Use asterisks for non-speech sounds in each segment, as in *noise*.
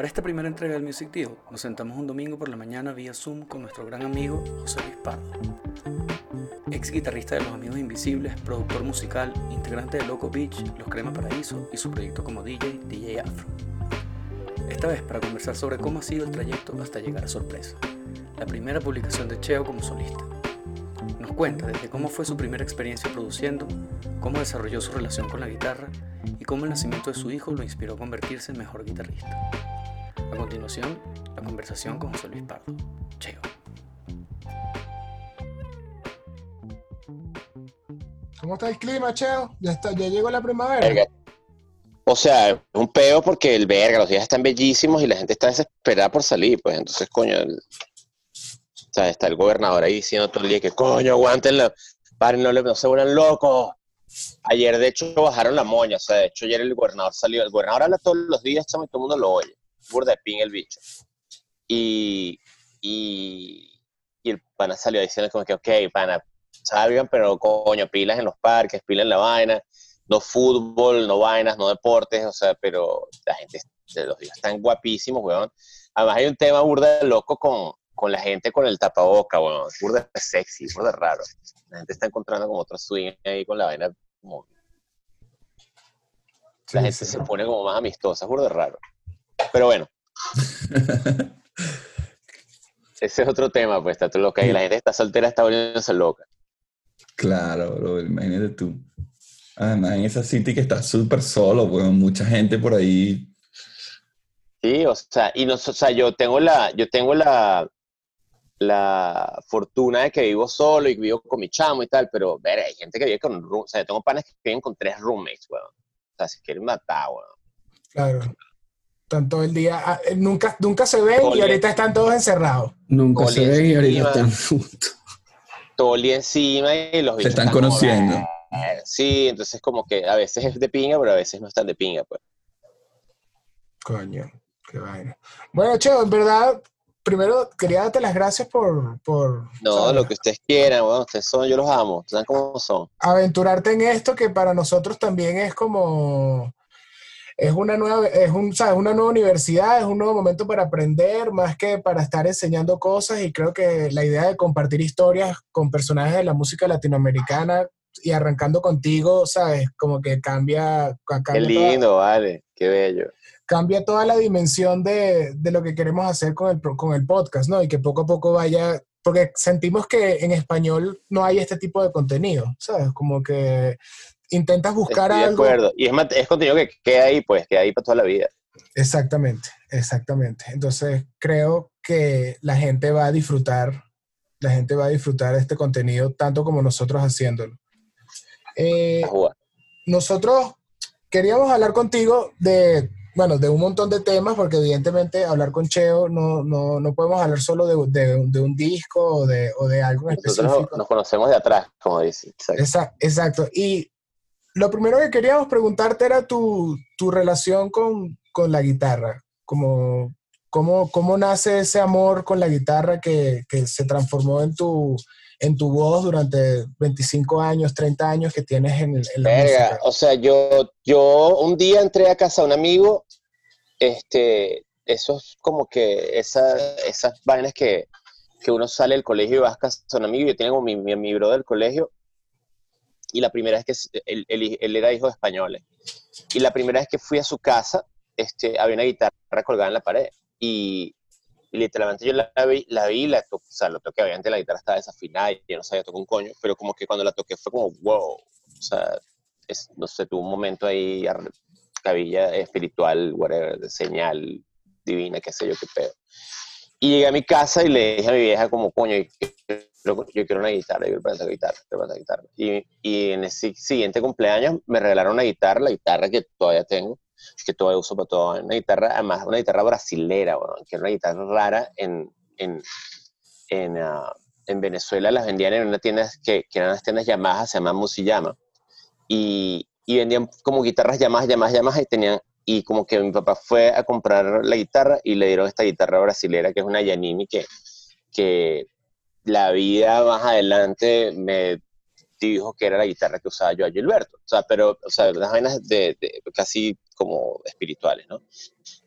Para esta primera entrega del Music Deal, nos sentamos un domingo por la mañana vía Zoom con nuestro gran amigo José Luis Pardo. Ex guitarrista de Los Amigos Invisibles, productor musical, integrante de Loco Beach, Los Crema Paraíso y su proyecto como DJ, DJ Afro. Esta vez para conversar sobre cómo ha sido el trayecto hasta llegar a Sorpresa, la primera publicación de Cheo como solista. Nos cuenta desde cómo fue su primera experiencia produciendo, cómo desarrolló su relación con la guitarra y cómo el nacimiento de su hijo lo inspiró a convertirse en mejor guitarrista. A continuación, la conversación con José Luis Pardo. Cheo. ¿Cómo está el clima, Cheo? Ya, está, ya llegó la primavera. Verga. O sea, es un peo porque el verga, los días están bellísimos y la gente está desesperada por salir, pues entonces, coño, el- o sea, está el gobernador ahí diciendo todo el día que, coño, aguántenla, paren, no, no se vuelvan locos. Ayer, de hecho, bajaron la moña, o sea, de hecho, ayer el gobernador salió, el gobernador habla todos los días, chamo, y todo el mundo lo oye, burda de pin el bicho. Y, y, y el pana salió diciendo como que, ok, pana, salgan, pero coño, pilas en los parques, pilas en la vaina, no fútbol, no vainas, no deportes, o sea, pero la gente de los días están guapísimos, weón. Además hay un tema burda de loco con, con la gente con el tapaboca, weón. Burda sexy, burda raro. La gente está encontrando como otro swing ahí con la vaina, como la Sí, gente sí. se pone como más amistosa, burda raro. Pero bueno, *laughs* ese es otro tema, pues, está todo loca. Y la gente está soltera, está volviéndose loca. Claro, bro, imagínate tú. Además, en esa city que está súper solo, weón, mucha gente por ahí. Sí, o sea, y no, o sea, yo tengo la, yo tengo la, la fortuna de que vivo solo y vivo con mi chamo y tal, pero ver, hay gente que vive con, room- o sea, yo tengo panes que viven con tres roommates, weón. O sea, se quieren matar, weón. Claro. Están todo el día. ah, eh, nunca, nunca se ven y ahorita están todos encerrados. Nunca se ven y ahorita están juntos. Todo el día encima y los Se están conociendo. "Eh", Sí, entonces como que a veces es de pinga, pero a veces no están de pinga, pues. Coño, qué vaina. Bueno, Cheo, en verdad, primero quería darte las gracias por, por No, ¿sabes? lo que ustedes quieran, weón, ustedes son, yo los amo, saben cómo son. aventurarte en esto que para nosotros también es como es una nueva es un ¿sabes? una nueva universidad es un nuevo momento para aprender más que para estar enseñando cosas y creo que la idea de compartir historias con personajes de la música latinoamericana y arrancando contigo sabes como que cambia Qué cambia toda, lindo, vale, qué bello. cambia toda la dimensión de, de lo que queremos hacer con el, con el podcast, ¿no? Y que poco a poco vaya, porque sentimos que en español no hay este tipo de contenido, ¿sabes? Como que intentas buscar Estoy de algo. acuerdo. Y es, es contenido que queda ahí, pues, queda ahí para toda la vida. Exactamente, exactamente. Entonces creo que la gente va a disfrutar, la gente va a disfrutar de este contenido tanto como nosotros haciéndolo. Eh, nosotros queríamos hablar contigo de, bueno, de un montón de temas, porque evidentemente hablar con Cheo no, no, no podemos hablar solo de, de- de un disco o de, o de algo en Nosotros específico. nos conocemos de atrás, como dice. Exacto. Exacto. Y lo primero que queríamos preguntarte era tu, tu relación con, con la guitarra, como cómo, cómo nace ese amor con la guitarra que, que se transformó en tu, en tu voz durante 25 años, 30 años que tienes en, en la Verga, música. o sea, yo, yo un día entré a casa de un amigo, este, eso es como que esa, esas vainas que, que uno sale del colegio y vas a casa de un amigo, yo como mi, mi, mi bro del colegio, y la primera vez que, él, él- él era hijo de españoles, y la primera vez que fui a su casa, este, había una guitarra colgada en la pared, y, y literalmente yo la vi, la vi, la to- o sea, lo toqué, obviamente la guitarra estaba desafinada y yo no sabía tocar un coño, pero como que cuando la toqué fue como, wow, o sea, es- no sé, tuvo un momento ahí, cabilla espiritual, whatever, de señal divina, qué sé yo, qué pedo. Y llegué a mi casa y le dije a mi vieja como, coño, yo yo quiero una guitarra, yo quiero aprender a guitarra, quiero aprender a guitarra. Y, y en ese siguiente cumpleaños me regalaron una guitarra, la guitarra que todavía tengo, que todavía uso para todo, una guitarra, además una guitarra brasilera, bueno, que era una guitarra rara en, en, en, ah, en Venezuela, las vendían en una tienda que, que eran las tiendas Yamaha, se llama Musiyama, y, y vendían como guitarras Yamaha, Yamaha, Yamaha, y tenían, y como que mi papá fue a comprar la guitarra y le dieron esta guitarra brasilera que es una Yanini que, que la vida más adelante me dijo que era la guitarra que usaba yo a Gilberto. O sea, pero, o sea, unas vainas de, de- casi como espirituales, ¿no?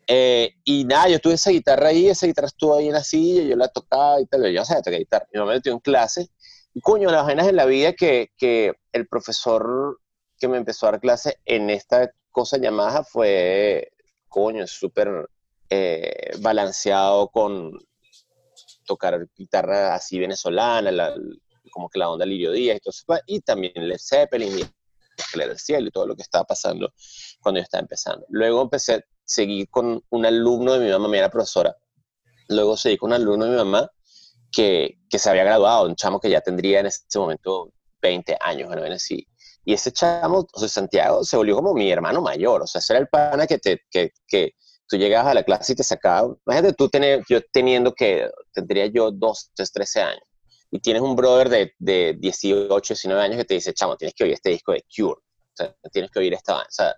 Eh, y nada, yo tuve esa guitarra ahí, esa guitarra estuvo ahí en la silla, yo la tocaba y tal, yo sabía tocar guitarra. Mi mamá me metió en clase. Y coño, las vainas en la vida que, que el profesor que me empezó a dar clase en esta cosa llamada fue, coño, súper eh, balanceado con tocar guitarra así venezolana, como que la onda Lirio Díaz y todo eso, y también Led Zeppelin y del cielo y todo lo que estaba pasando cuando yo estaba empezando. Luego empecé, seguí con un alumno de mi mamá, mi era profesora. Luego seguí con un alumno de mi mamá que, que se había graduado, un chamo que ya tendría en ese momento 20 años, bueno, así. Y ese chamo, o sea, Santiago, se volvió como mi hermano mayor, o sea, ese era el pana que, te, que, que tú llegabas a la clase y te sacaba, imagínate tú tener, yo teniendo que, tendría yo 2, 13 años, y tienes un brother de, de 18, 19 años que te dice, chamo, tienes que oír este disco de Cure, o sea, tienes que oír esta banda. O sea,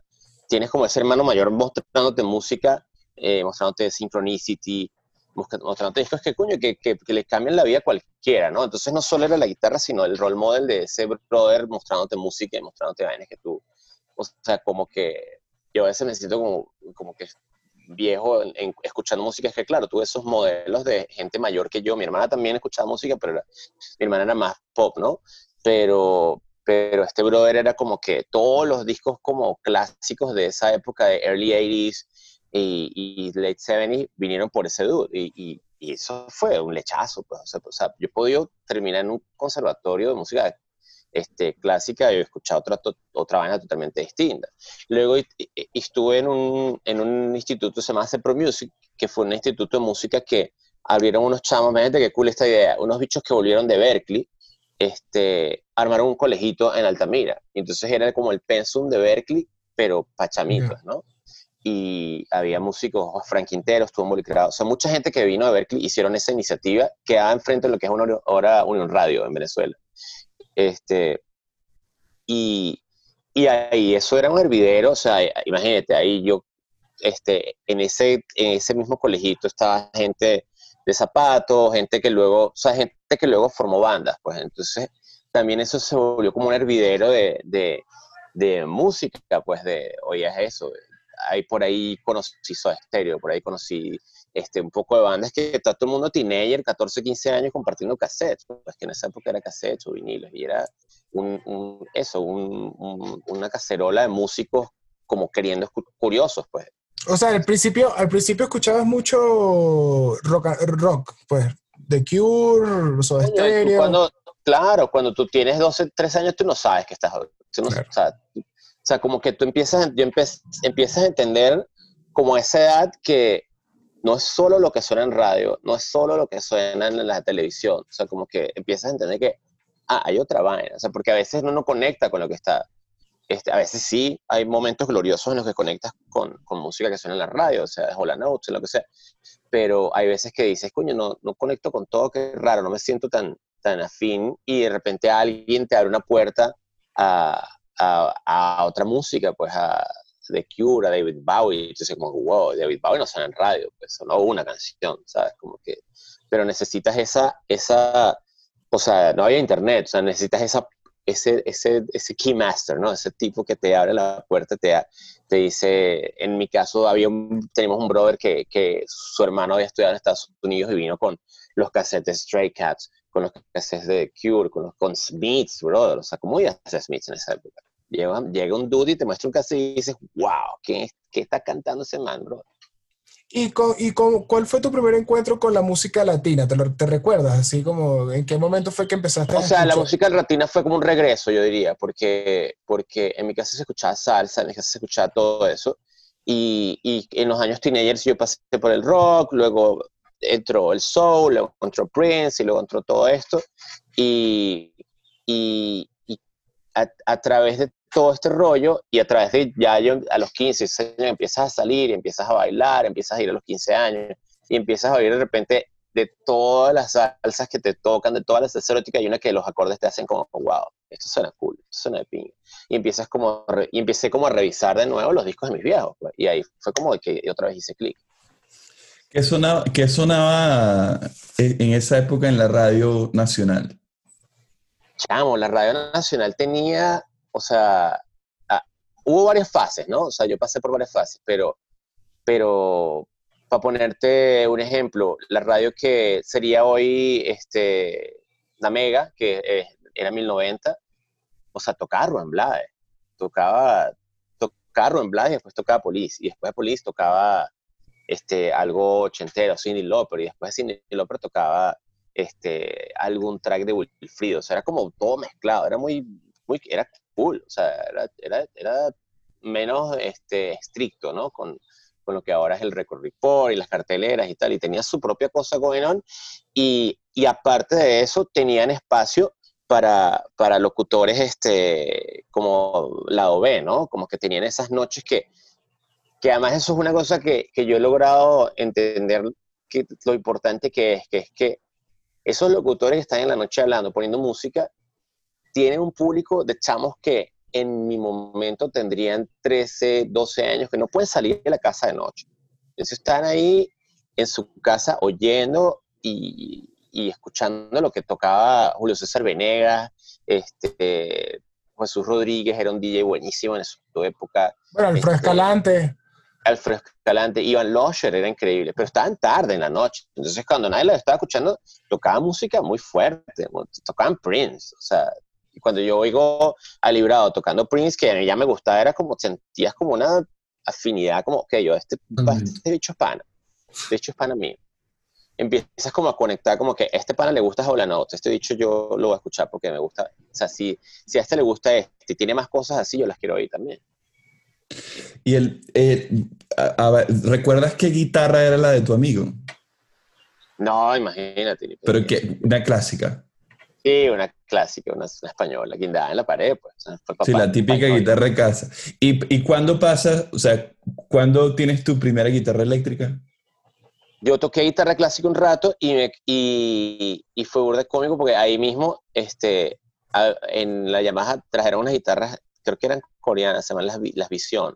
tienes como ese hermano mayor mostrándote música, eh, mostrándote Synchronicity, mostrándote discos que, coño, que, que, le cambian la vida a cualquiera, ¿no? Entonces no solo era la guitarra, sino el role model de ese brother mostrándote música y mostrándote vainas que tú, o sea, como que yo a veces me siento como, como que viejo en, escuchando música, es que claro, tuve esos modelos de gente mayor que yo. Mi hermana también escuchaba música, pero mi hermana era más pop, ¿no? Pero, pero este brother era como que todos los discos como clásicos de esa época de early 80s y, late 70s vinieron por ese dude. Y, y, eso fue un lechazo. Pues, o sea, o sea, yo he podido terminar en un conservatorio de música este, clásica y he escuchado otra, otra vaina totalmente distinta. Luego estuve en un, en un instituto que se llama Pro Music, que fue un instituto de música que abrieron unos chamos, imagínate qué cool esta idea, unos bichos que volvieron de Berkeley, este, armaron un colegito en Altamira. Y entonces era como el pensum de Berkeley, pero pachamitos, ¿no? Y había músicos, Frank Quintero estuvo involucrado. O sea, mucha gente que vino de Berkeley hicieron esa iniciativa que da enfrente de lo que es una hora Unión Radio en Venezuela. Este, y, y ahí eso era un hervidero, o sea, imagínate, ahí yo, este, en ese, en ese mismo colegito estaba gente de zapatos, gente que luego, o sea, gente que luego formó bandas, pues entonces también eso se volvió como un hervidero de, de, música, pues de, oye, es eso, ahí por ahí conocí Soda Stereo, por ahí conocí este, un poco de bandas que está todo el mundo teenager, 14, 15 años compartiendo cassettes, pues que en esa época era cassettes o vinilos, y era un, eso, una cacerola de músicos como queriendo curiosos, pues. O sea, al principio, al principio escuchabas mucho rock, rock pues, The Cure, Soda Stereo. Cuando, claro, cuando tú tienes 12, 13 años, tú no sabes que estás... o, sea, como que tú empiezas, yo empiezas a entender como esa edad que no es solo lo que suena en radio, no es solo lo que suena en la televisión, o sea, como que empiezas a entender que, ah, hay otra vaina, o sea, porque a veces no no conecta con lo que está, este, a veces sí, hay momentos gloriosos en los que conectas con, con música que suena en la radio, o sea, Hola Notes, lo que sea, pero hay veces que dices, coño, no, no conecto con todo, que raro, no me siento tan, tan afín, y de repente alguien te abre una puerta a, a, a otra música, pues a de Cure, a David Bowie, entonces como, wow, David Bowie no suena en radio, pues sonó una canción, ¿sabes? Como que, pero necesitas esa, esa, o sea, no había internet, o sea, necesitas esa, ese, ese, ese keymaster, ¿no? Ese tipo que te abre la puerta, te, te dice, en mi caso había un, tenemos un brother que, que su hermano había estudiado en Estados Unidos y vino con los cassettes Stray Cats, con los cassettes de Cure, con los con Smiths, brother, o sea, ¿cómo iba a hacer Smiths en esa época? Llega, llega un dude y te muestra un cassette y dices, wow, ¿qué, qué está cantando ese man, bro? ¿Y, con, y con, cuál fue tu primer encuentro con la música latina? ¿Te, ¿Te, recuerdas? Así como, ¿en qué momento fue que empezaste a O sea, la música latina fue como un regreso, yo diría, porque, porque en mi casa se escuchaba salsa, en mi casa se escuchaba todo eso. Y, y en los años teenagers yo pasé por el rock, luego entró el soul, luego entró Prince y luego entró todo esto. Y, y, a, a, través de todo este rollo y a través de ya yo a los 15 años empiezas a salir, empiezas a bailar, empiezas a ir a los 15 años y empiezas a oír de repente de todas las salsas que te tocan, de todas las salsas eróticas, hay una que los acordes te hacen como, wow, esto suena cool, esto suena de ping. Y empiezas como, y empecé como a revisar de nuevo los discos de mis viejos, pues, y ahí fue como que otra vez hice clic. ¿Qué sonaba, ¿Qué sonaba en esa época en la radio nacional? Chamo, la radio nacional tenía o sea, ah, hubo varias fases, ¿no? O sea, yo pasé por varias fases, pero pero para ponerte un ejemplo, la radio que sería hoy este, la Mega, que eh, era 1090, o sea, tocaba Rubén Blades, tocaba, tocaba Rubén Blades y después tocaba Police, y después de Police tocaba este, algo ochentero, Cindy Lauper, y después de Cindy Lauper tocaba este, algún track de Wilfrido, o sea, era como todo mezclado, era muy, muy era cool, o sea, era, era, era menos este, estricto, ¿no? Con, con lo que ahora es el Record Report y las carteleras y tal, y tenía su propia cosa going on, y, y aparte de eso tenían espacio para, para locutores este, como lado B, ¿no? Como que tenían esas noches que, que además eso es una cosa que, que yo he logrado entender que lo importante que es, que es que esos locutores que están en la noche hablando, poniendo música, tienen un público de chamos que en mi momento tendrían 13, 12 años, que no pueden salir de la casa de noche. Entonces están ahí en su casa oyendo y, y escuchando lo que tocaba Julio César Venegas, este, Jesús Rodríguez era un DJ buenísimo en su época. Bueno, Alfredo Este, Escalante. Alfredo Escalante, Iván Losher era increíble, pero estaban tarde en la noche. Entonces, cuando nadie los estaba escuchando, tocaban música muy fuerte, tocaban Prince. O sea, y cuando yo oigo a Librado tocando Prince, que a mí ya me gustaba, era como, sentías como una afinidad, como, que yo, este, este bicho es pana, este bicho es pana mío. Empiezas como a conectar, como que este pana le gusta Note, este bicho yo lo voy a escuchar porque me gusta. O sea, si, si a este le gusta este y tiene más cosas así, yo las quiero oír también. Y el, eh, a- a ver, ¿recuerdas qué guitarra era la de tu amigo? No, imagínate. Pero que una clásica. Sí, una clásica, una, una española, guindada en la pared, pues. Sí, la típica español. guitarra de casa. ¿Y, ¿Y cuándo pasas, o sea, cuándo tienes tu primera guitarra eléctrica? Yo toqué guitarra clásica un rato y, me- y, y fue burda cómico porque ahí mismo, este, a- en la Yamaha trajeron unas guitarras, creo que eran coreanas, se llaman las, las Vision.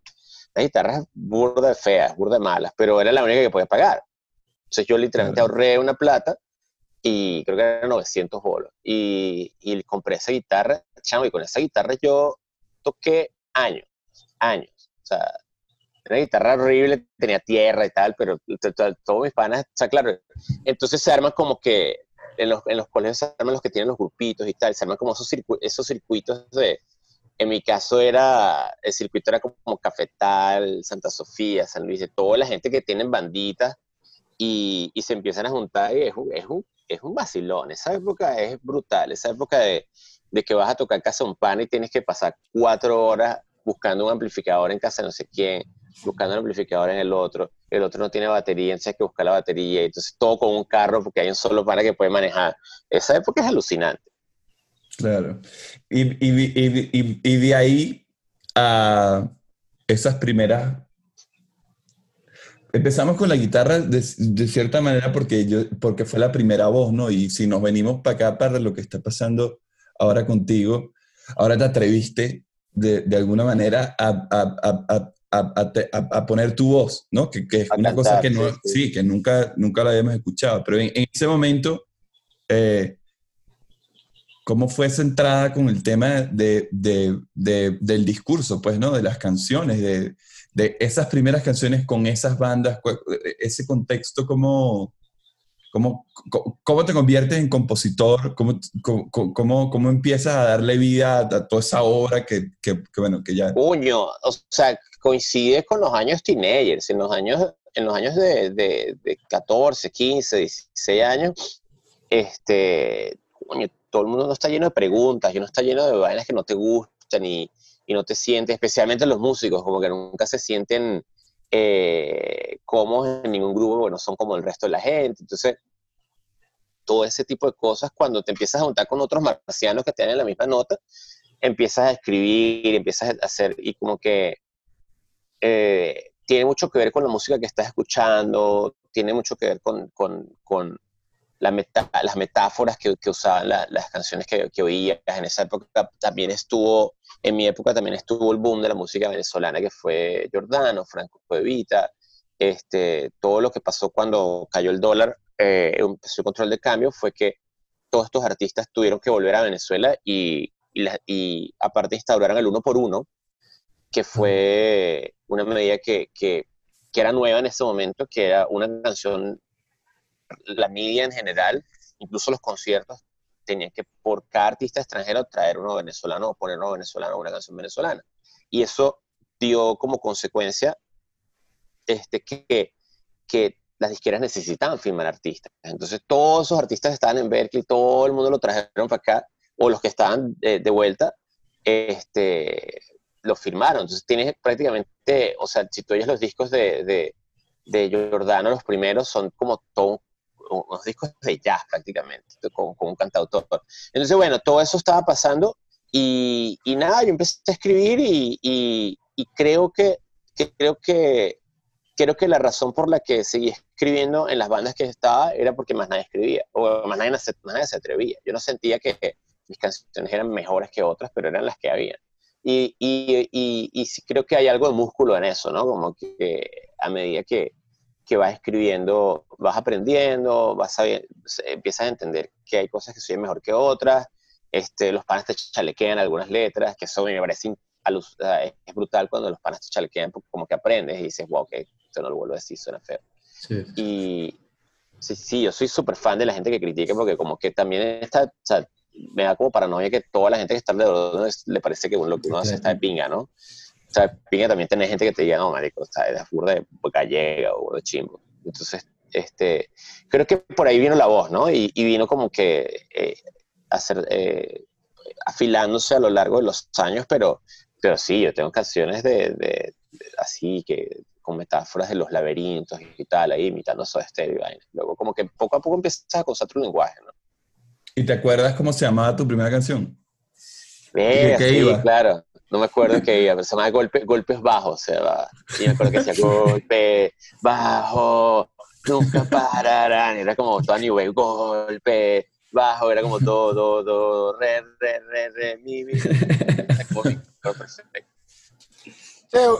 Las guitarras burda feas, burda malas, pero era la única que podía pagar. Entonces yo literalmente ahorré una plata y creo que eran 900 bolos. Y, y compré esa guitarra, chamo, y con esa guitarra yo toqué años, años. O sea, era una guitarra horrible, tenía tierra y tal, pero todos mis panas, o sea, claro, entonces se arman como que en los, en los colegios se arman los que tienen los grupitos y tal, se arman como esos, circu- esos circuitos de, en mi caso era, el circuito era como, Cafetal, Santa Sofía, San Luis, de toda la gente que tienen banditas y, se empiezan a juntar y es un, es un, es un vacilón, esa época es brutal, esa época de, de que vas a tocar casa un pan y tienes que pasar cuatro horas buscando un amplificador en casa de no sé quién, buscando un amplificador en el otro, el otro no tiene batería, entonces hay que buscar la batería, entonces todo con un carro porque hay un solo para que puede manejar. Esa época es alucinante. Claro. Y, y, y, y, y de ahí a esas primeras... Empezamos con la guitarra de, de, cierta manera porque, yo, porque fue la primera voz, ¿no? Y si nos venimos para acá, para lo que está pasando ahora contigo, ahora te atreviste de, de alguna manera a, a, a, a, a, poner tu voz, ¿no? Que, que es una cantar, cosa que, no, sí, sí. sí, que nunca, nunca la habíamos escuchado. Pero en, en ese momento, eh, ¿cómo fue esa entrada con el tema de, de, de, del discurso, pues, ¿no? De las canciones, de, esas primeras canciones con esas bandas, ese contexto, ¿cómo, cómo, cómo te conviertes en compositor? ¿Cómo, cómo, cómo empiezas a darle vida a toda esa obra que, que, que bueno, que ya... Puño, o sea, coincide con los años teenagers, en los años, en los años de, de, de 14, 15, 16 años, este, todo el mundo no está lleno de preguntas, y no está lleno de vainas que no te gustan y, y no te sientes, especialmente los músicos, como que nunca se sienten eh, cómodos en ningún grupo, porque no son como el resto de la gente. Entonces, todo ese tipo de cosas, cuando te empiezas a juntar con otros marcianos que tienen la misma nota, empiezas a escribir, empiezas a hacer, y como que eh, tiene mucho que ver con la música que estás escuchando, tiene mucho que ver con, con, con la meta, las metáforas que, que usaban la, las canciones que, que oías. En esa época también estuvo, en mi época también estuvo el boom de la música venezolana, que fue Giordano, Franco Evita, este, todo lo que pasó cuando cayó el dólar, eh, empezó el control de cambio, fue que todos estos artistas tuvieron que volver a Venezuela y, y, la, y aparte instauraron el uno por uno, que fue una medida que, que, que era nueva en ese momento, que era una canción, la media en general, incluso los conciertos, tenían que por cada artista extranjero traer uno venezolano o poner uno venezolano una canción venezolana. Y eso dio como consecuencia este, que, que las disqueras necesitaban firmar artistas. Entonces todos esos artistas estaban en Berkeley, todo el mundo lo trajeron para acá, o los que estaban de, vuelta, este, lo firmaron. Entonces tienes prácticamente, o sea, si tú oyes los discos de, de, de Giordano, los primeros son como todos unos discos de jazz prácticamente, con, un cantautor. Entonces, bueno, todo eso estaba pasando y, nada, yo empecé a escribir y, creo que, creo que creo que la razón por la que seguí escribiendo en las bandas que estaba era porque más nadie escribía, o más nadie, se, nadie se atrevía. Yo no sentía que mis canciones eran mejores que otras, pero eran las que había. Y, y, y, creo que hay algo de músculo en eso, ¿no? Como que a medida que, que vas escribiendo, vas aprendiendo, vas a, empiezas a entender que hay cosas que son mejor que otras, este, los panas te chalequean algunas letras, que eso me parece es brutal cuando los panas te chalequean, como que aprendes y dices, wow, que esto no lo vuelvo a decir, suena feo. Y sí, sí, yo soy súper fan de la gente que critica porque como que también está, o sea, me da como paranoia que toda la gente que está alrededor le parece que lo que uno hace está de pinga, ¿no? O sea, pinga también tiene gente que te diga, no, marico, está de burda de gallega o de chimbo. Entonces, este, creo que por ahí vino la voz, ¿no? Y, vino como que eh, hacer, eh, afilándose a lo largo de los años, pero, pero sí, yo tengo canciones de, de así que con metáforas de los laberintos y tal, ahí imitando eso Stereo. Luego como que poco a poco empiezas a usar otro lenguaje, ¿no? ¿Y te acuerdas cómo se llamaba tu primera canción? Eh, sí, claro. No me acuerdo qué iba, pero se llamaba golpe, Golpes Bajos. O sea, y me acuerdo que decía Golpe Bajo, nunca pararán. Era como toda New Wave, Golpe Bajo, era como do, do, do, re, re, re, re, mi, mi. Perfecto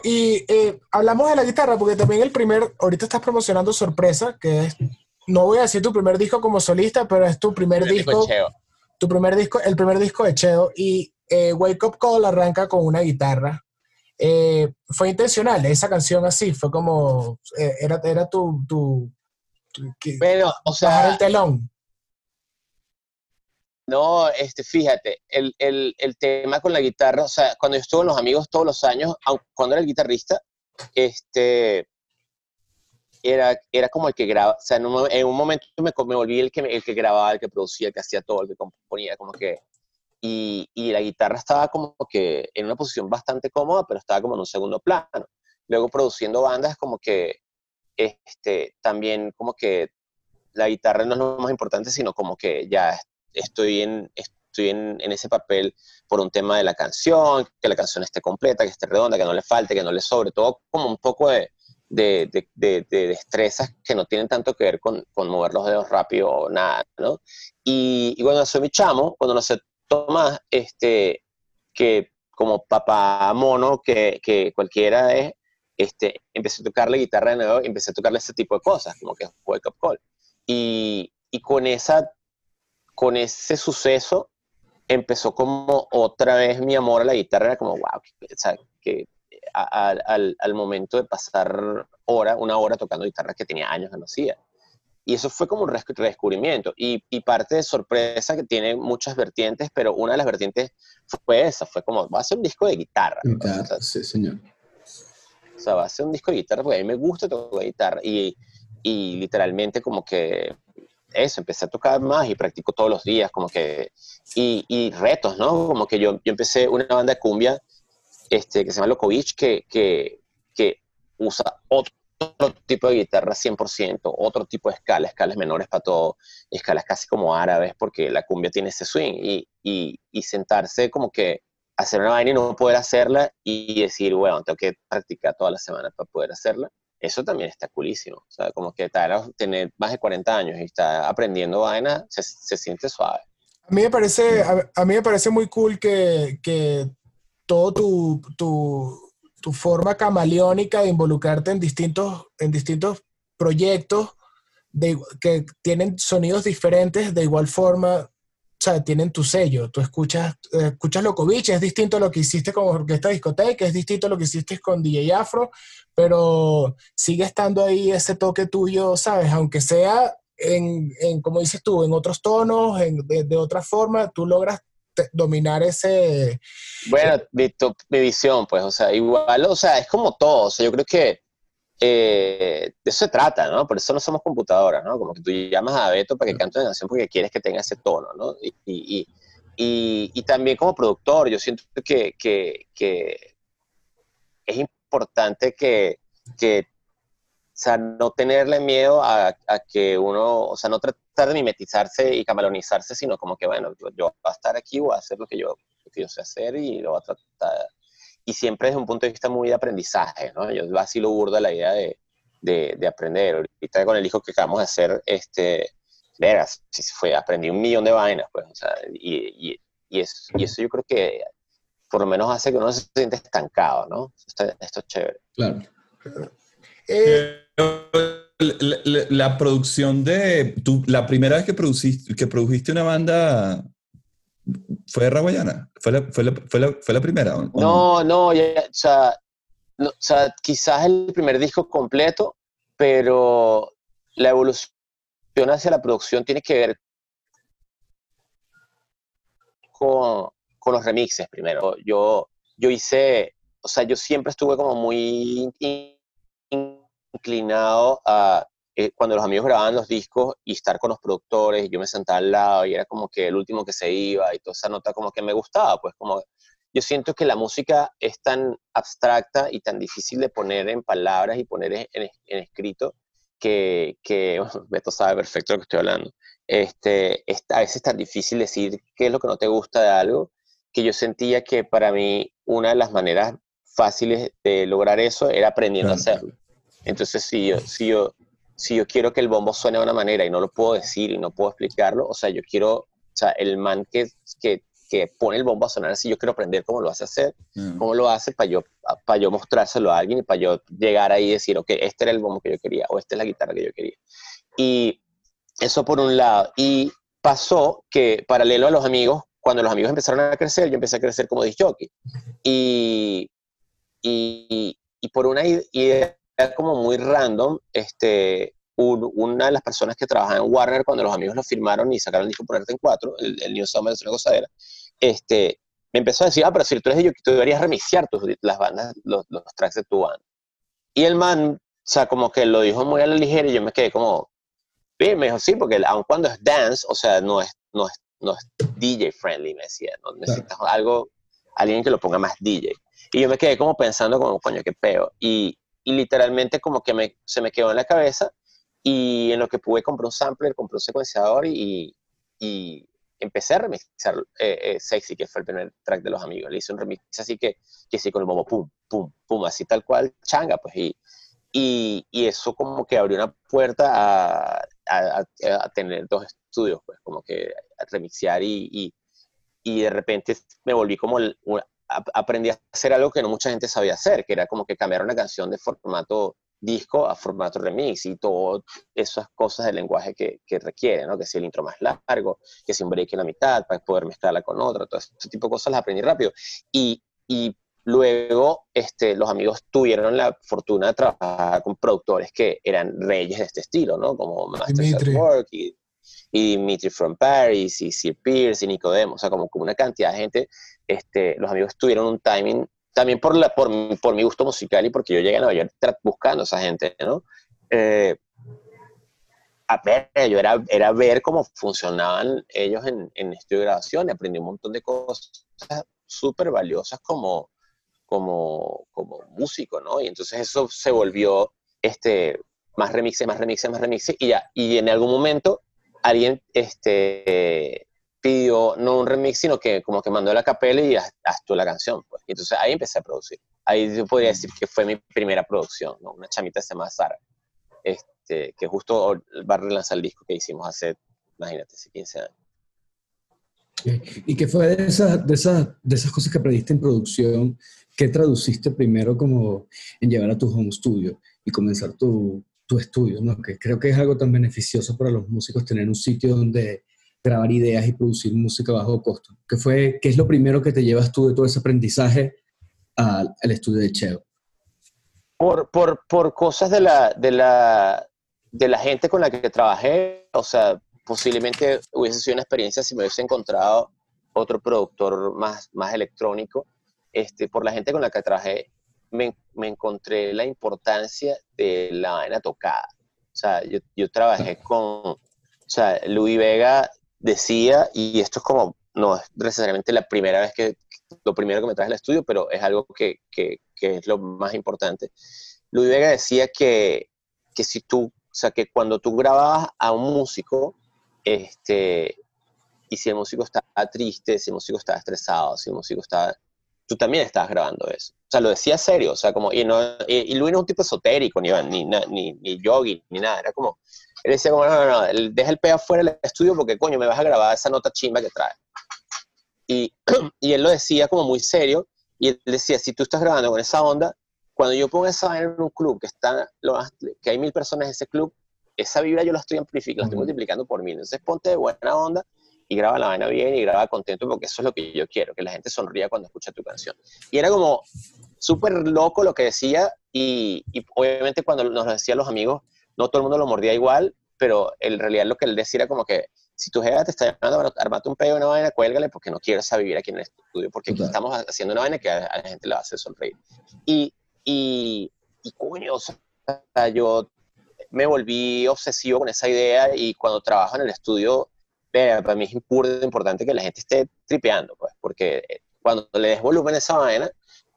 y eh, hablamos de la guitarra porque también el primer, ahorita estás promocionando Sorpresa, que es, no voy a decir tu primer disco como solista, pero es tu primer disco. Tu primer disco, el primer disco de Cheo. Y eh, Wake Up Call arranca con una guitarra. Eh, fue intencional, esa canción así, fue como, era, era tu, tu, bueno, o sea, el telón. No, este, fíjate, el, el, el, tema con la guitarra, o sea, cuando yo estuve con los amigos todos los años, cuando era el guitarrista, este, era, era como el que graba, o sea, en un, momento me, me, volví el que, el que grababa, el que producía, el que hacía todo, el que componía, como que, y, y la guitarra estaba como que en una posición bastante cómoda, pero estaba como en un segundo plano. Luego produciendo bandas como que, este, también como que la guitarra no es lo más importante, sino como que ya estoy en, estoy en, ese papel por un tema de la canción, que la canción esté completa, que esté redonda, que no le falte, que no le sobre, todo como un poco de, de, de, de, destrezas que no tienen tanto que ver con, con, mover los dedos rápido o nada, ¿no? Y, y cuando soy mi chamo, cuando no toma, este, que como papá mono que, que cualquiera es, este, empecé a tocar la guitarra de nuevo y empecé a tocarle ese tipo de cosas, como que Wake Up Call. Y, y con esa con ese suceso empezó como otra vez mi amor a la guitarra, era como, wow, o sea, que al, al, momento de pasar hora, una hora tocando guitarra que tenía años que no hacía. Y eso fue como un redescubrimiento. Y, y, parte de sorpresa que tiene muchas vertientes, pero una de las vertientes fue esa, fue como, va a ser un disco de guitarra. sí, señor. O sea, va a ser un disco de guitarra porque a mí me gusta tocar guitarra. Y, y literalmente como que eso, empecé a tocar más y practico todos los días, como que, y, y retos, ¿no? Como que yo, yo empecé una banda de cumbia este, que se llama Lokovich, que, que, que usa otro tipo de guitarra 100%, otro tipo de escala, escalas menores para todo, escalas casi como árabes, porque la cumbia tiene ese swing, y, y, y sentarse como que hacer una vaina y no poder hacerla y decir, bueno, tengo que practicar toda la semana para poder hacerla eso también está coolísimo. O sea, como que tener más de 40 años y está aprendiendo vaina, se, se siente suave. A mí me parece, a, mí me parece muy cool que, que todo tu, tu, tu, forma camaleónica de involucrarte en distintos, en distintos proyectos de, que tienen sonidos diferentes, de igual forma o sea, tienen tu sello. Tú escuchas, escuchas Lokovic, es distinto a lo que hiciste con Orquesta Discoteca, es distinto a lo que hiciste con DJ Afro, pero sigue estando ahí ese toque tuyo, ¿sabes? Aunque sea en, en como dices tú, en otros tonos, en, de, otra forma, tú logras dominar ese... Bueno, mi, mi, visión, pues, o sea, igual, o sea, es como todo, o sea, yo creo que eh, de eso se trata, ¿no? Por eso no somos computadoras, ¿no? Como que tú llamas a Beto para que cante una canción porque quieres que tenga ese tono, ¿no? Y, y, y, y también como productor, yo siento que, que, que es importante que, que, o sea, no tenerle miedo a, a, que uno, o sea, no tratar de mimetizarse y camalonizarse, sino como que, bueno, yo voy a estar aquí, voy a hacer lo que yo, lo que yo sé hacer y lo voy a tratar y siempre desde un punto de vista muy de aprendizaje, ¿no? Yo así lo burdo la idea de, de, de, aprender. Ahorita con el hijo que acabamos de hacer, este, veras, si fue, aprendí un millón de vainas, pues, o sea, y, y, y, eso, y eso yo creo que por lo menos hace que uno se siente estancado, ¿no? Esto, esto es chévere. Claro. Eh, la, producción de, tú, la primera vez que, produciste, que produjiste una banda ¿Fue de Raguayana? ¿Fue la, fue la, primera? ¿o no, no, o, sea, no, o sea, quizás el primer disco completo, pero la evolución hacia la producción tiene que ver con, con los remixes primero. Yo, yo hice, o sea, yo siempre estuve como muy inclinado a eh, cuando los amigos grababan los discos y estar con los productores, yo me sentaba al lado y era como que el último que se iba y toda esa nota como que me gustaba, pues como yo siento que la música es tan abstracta y tan difícil de poner en palabras y poner en, en escrito que, que bueno, *laughs* Beto sabe perfecto lo que estoy hablando. Este, es, a veces es tan difícil decir qué es lo que no te gusta de algo, que yo sentía que para mí una de las maneras fáciles de lograr eso era aprendiendo a hacerlo. Entonces, si yo, si yo si yo quiero que el bombo suene de una manera y no lo puedo decir y no puedo explicarlo, o sea, yo quiero, o sea, el man que, que, que pone el bombo a sonar así, yo quiero aprender cómo lo hace hacer, mm. cómo lo hace para yo, para yo mostrárselo a alguien y para yo llegar ahí y decir, ok, este era el bombo que yo quería o esta es la guitarra que yo quería. Y eso por un lado. Y pasó que, paralelo a los amigos, cuando los amigos empezaron a crecer, yo empecé a crecer como disc jockey. Y, y, y por una idea como muy random, este, una de las personas que trabaja en Warner, cuando los amigos lo firmaron y sacaron el disco Ponerte en Cuatro, el, el New Summer es una gozadera, este, me empezó a decir, ah, pero si tú eres yo, tú deberías remixear tus, las bandas, los, los, tracks de tu banda. Y el man, o sea, como que lo dijo muy a la ligera y yo me quedé como, bien, me dijo, sí, porque aun cuando es dance, o sea, no es, no es, no es DJ friendly, me decía, ¿no? necesitas algo, alguien que lo ponga más DJ. Y yo me quedé como pensando como, coño, qué peo. Y, y literalmente como que me, se me quedó en la cabeza y en lo que pude compré un sampler, compré un secuenciador y, y empecé a remixar eh, eh, Sexy, que fue el primer track de los amigos. Le hice un remix así que, que sí, con el bombo, pum, pum, pum, así tal cual, changa, pues, y, y, y eso como que abrió una puerta a, a, a, tener dos estudios, pues, como que remixear y, y, y de repente me volví como aprendí a hacer algo que no mucha gente sabía hacer, que era como que cambiar una canción de formato disco a formato remix y todas esas cosas del lenguaje que, que requiere, ¿no? Que si el intro más largo, que si un break en la mitad para poder mezclarla con otra, todo ese tipo de cosas las aprendí rápido. Y, y luego este, los amigos tuvieron la fortuna de trabajar con productores que eran reyes de este estilo, ¿no? Como Master Work y, y Dimitri from Paris y Sir Pierce y Nicodemo, o sea, como, como una cantidad de gente este, los amigos tuvieron un timing, también por, la, por, por mi gusto musical y porque yo llegué a Nueva York buscando a esa gente, ¿no? Eh, a ver, yo era, era ver cómo funcionaban ellos en, en estudio de grabación y aprendí un montón de cosas súper valiosas como, como, como músico, ¿no? Y entonces eso se volvió este, más remixes, más remixes, más remixes y ya, y en algún momento alguien este, pidió no un remix, sino que como que mandó la capela y haz, tú la canción. Pues. Y entonces ahí empecé a producir. Ahí yo podría decir que fue mi primera producción, ¿no? Una chamita se llama Sara, este, que justo va a relanzar el disco que hicimos hace, imagínate, hace 15 años. ¿Y qué fue de esas, de, esas, de esas cosas que aprendiste en producción? ¿Qué traduciste primero como en llevar a tu home studio y comenzar tu, tu estudio? ¿no? Que creo que es algo tan beneficioso para los músicos tener un sitio donde grabar ideas y producir música bajo costo? ¿Qué, fue, ¿Qué es lo primero que te llevas tú de todo ese aprendizaje al, estudio de Cheo? Por, por, por cosas de la, de, la, de la gente con la que trabajé, o sea, posiblemente hubiese sido una experiencia si me hubiese encontrado otro productor más, más electrónico. Este, por la gente con la que trabajé, me, me encontré la importancia de la vaina tocada. O sea, yo, yo trabajé con, o sea, Luis Vega decía, y esto es como, no es necesariamente la primera vez que, lo primero que me traje al estudio, pero es algo que, que, que es lo más importante. Luis Vega decía que, que si tú, o sea, que cuando tú grababas a un músico, este, y si el músico estaba triste, si el músico estaba estresado, si el músico estaba... Tú también estabas grabando eso. O sea, lo decía serio, o sea, como... Y, no, y, Luis no es un tipo esotérico, ni, ni, ni, ni yogi, ni nada. Era como... Él decía como, no, no, no, deja el peo afuera del estudio porque, coño, me vas a grabar esa nota chimba que trae. Y, *clears throat* y él lo decía como muy serio, y él decía, si tú estás grabando con esa onda, cuando yo pongo esa vaina en un club que, está, que hay mil personas en ese club, esa vibra yo la estoy amplificando, la estoy multiplicando por mil. Entonces ponte de buena onda y graba la vaina bien y graba contento porque eso es lo que yo quiero, que la gente sonría cuando escucha tu canción. Y era como súper loco lo que decía y, obviamente cuando nos lo decían los amigos, no todo el mundo lo mordía igual, pero en realidad lo que él decía era como que si tu jefa te está llamando, armate un pedo, una vaina, cuélgale porque no quiero vivir aquí en el estudio, porque aquí estamos haciendo una vaina que a, la gente le hacer sonreír. Y, y, y coño, o sea, yo me volví obsesivo con esa idea y cuando trabajo en el estudio, para mí es importante que la gente esté tripeando, pues, porque cuando le des volumen a esa vaina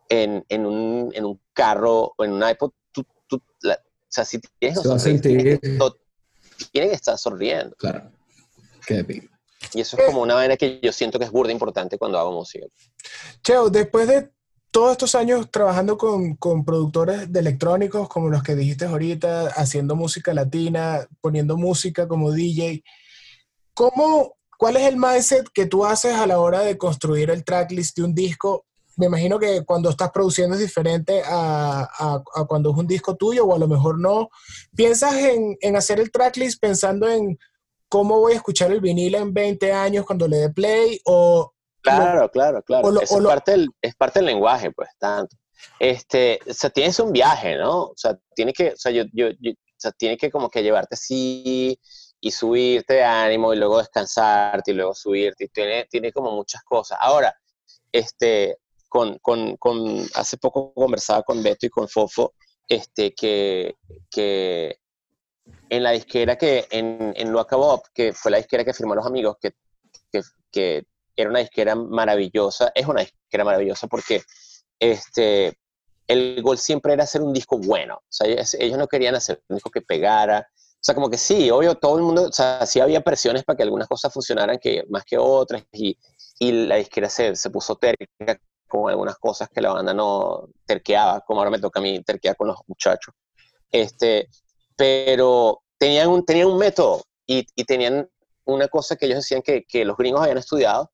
en, en, un, en un carro o en un iPod, tú, tú o sea, si tienes que tienen que estar sonriendo. Claro. Qué y eso es como una vaina que yo siento que es burda importante cuando hago música. Cheo, después de todos estos años trabajando con, con, productores de electrónicos como los que dijiste ahorita, haciendo música latina, poniendo música como DJ, ¿cómo, ¿cuál es el mindset que tú haces a la hora de construir el tracklist de un disco? Me imagino que cuando estás produciendo es diferente a, a, a cuando es un disco tuyo o a lo mejor no. ¿Piensas en, en hacer el tracklist pensando en cómo voy a escuchar el vinilo en 20 años cuando le dé play o Claro, claro, claro. es, parte del, es parte del lenguaje, pues, tanto. Este, o sea, tienes un viaje, ¿no? O sea, tiene que, o sea, yo, yo, o sea, tiene que como que llevarte así y subirte de ánimo y luego descansarte y luego subirte. Y tiene, tiene como muchas cosas. Ahora, este, con, con, con, hace poco conversaba con Beto y con Fofo, este, que, que en la disquera que, en, en Loaca Bob, que fue la disquera que firmó los amigos, que, que, que era una disquera maravillosa, es una disquera maravillosa porque este, el gol siempre era hacer un disco bueno. O sea, ellos no querían hacer un disco que pegara. O sea, como que sí, obvio, todo el mundo, o sea, sí había presiones para que algunas cosas funcionaran que, más que otras y, y la disquera se, se puso terca con algunas cosas que la banda no terqueaba, como ahora me toca a mí terquear con los muchachos. Este, pero tenían un, tenían un método y, y tenían una cosa que ellos decían que, que los gringos habían estudiado,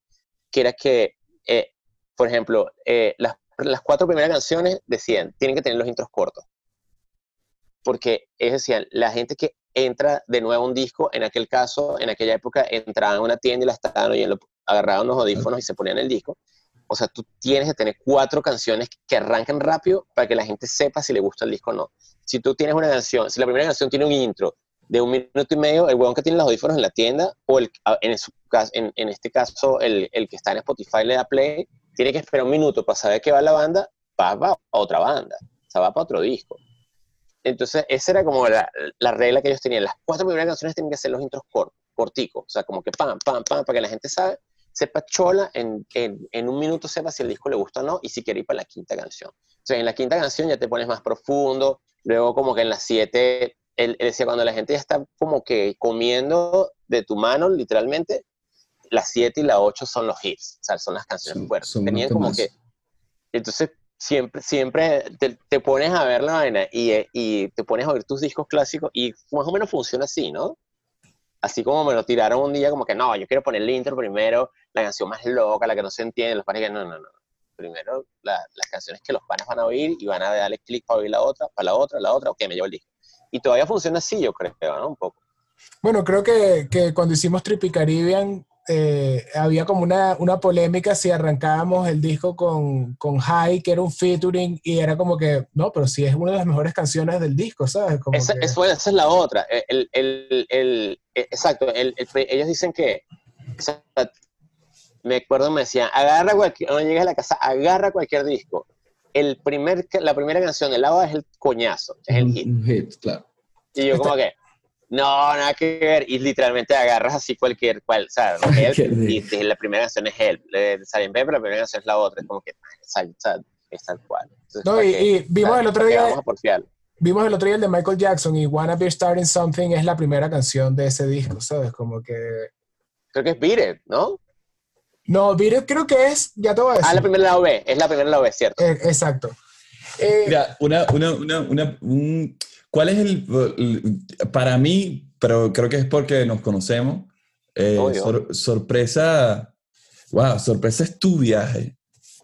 que era que, eh, por ejemplo, eh, las, las, cuatro primeras canciones decían, tienen que tener los intros cortos. Porque es decían, la gente que entra de nuevo a un disco, en aquel caso, en aquella época, entraban a una tienda y la estaban oyendo, agarraban los audífonos y se ponían el disco. O sea, tú tienes que tener cuatro canciones que arranquen rápido para que la gente sepa si le gusta el disco o no. Si tú tienes una canción, si la primera canción tiene un intro de un minuto y medio, el huevón que tiene los audífonos en la tienda, o en, en, este caso el, que está en Spotify le da play, tiene que esperar un minuto para saber que va la banda, va, va a otra banda, o sea, va para otro disco. Entonces, esa era como la, la, regla que ellos tenían. Las cuatro primeras canciones tienen que ser los intros cortos, corticos, o sea, como que pam, pam, pam, para que la gente sabe, sepa chola, en, en, en, un minuto sepa si el disco le gusta o no, y si quiere ir para la quinta canción. O sea, en la quinta canción ya te pones más profundo, luego como que en las siete él, decía, cuando la gente ya está como que comiendo de tu mano, literalmente, las 7 y las 8 son los hits, o sea, son las canciones fuertes. Tenían como que... Entonces, siempre, siempre te, te, pones a ver la vaina y, y, te pones a oír tus discos clásicos y más o menos funciona así, ¿no? Así como me lo tiraron un día, como que no, yo quiero poner el intro primero, la canción más loca, la que no se entiende, los panes que no, no, no. Primero la, las canciones que los panes van a oír y van a darle clic para oír la otra, para la otra, la otra, ok, me llevo el disco. Y todavía funciona así, yo creo, ¿no? Un poco. Bueno, creo que, que cuando hicimos Trippy Caribbean eh, había como una, una, polémica si arrancábamos el disco con, con High, que era un featuring, y era como que, no, pero sí es una de las mejores canciones del disco, ¿sabes? Como esa, que... esa, es la otra. El, el, el, exacto, ellos dicen que, o sea, me acuerdo, me decían, agarra cualquier, cuando llegues a la casa, agarra cualquier disco. El primer, la primera canción, el lava es el coñazo, es el hit. Un hit, claro. Y yo como que, no, nada que ver. Y literalmente agarras así cualquier cual, ¿sabes? *laughs* y, y, la primera canción es Help. De Silent Pepper, la primera canción es la otra. Es como que es tal cual. Entonces, no, y, y, vimos el otro día. Vimos el otro día el de Michael Jackson y Wanna Be Starting Something es la primera canción de ese disco, ¿sabes? Como que. Creo que es Beat It, ¿no? No, Beat It creo que es, ya te voy a decir. Ah, la primera la B, es la primera la B, ¿cierto? Eh, exacto. Eh, Mira, una, una, una, una un, ¿Cuál es el, para mí, pero creo que es porque nos conocemos, eh, sor, sorpresa, wow, sorpresa es tu viaje.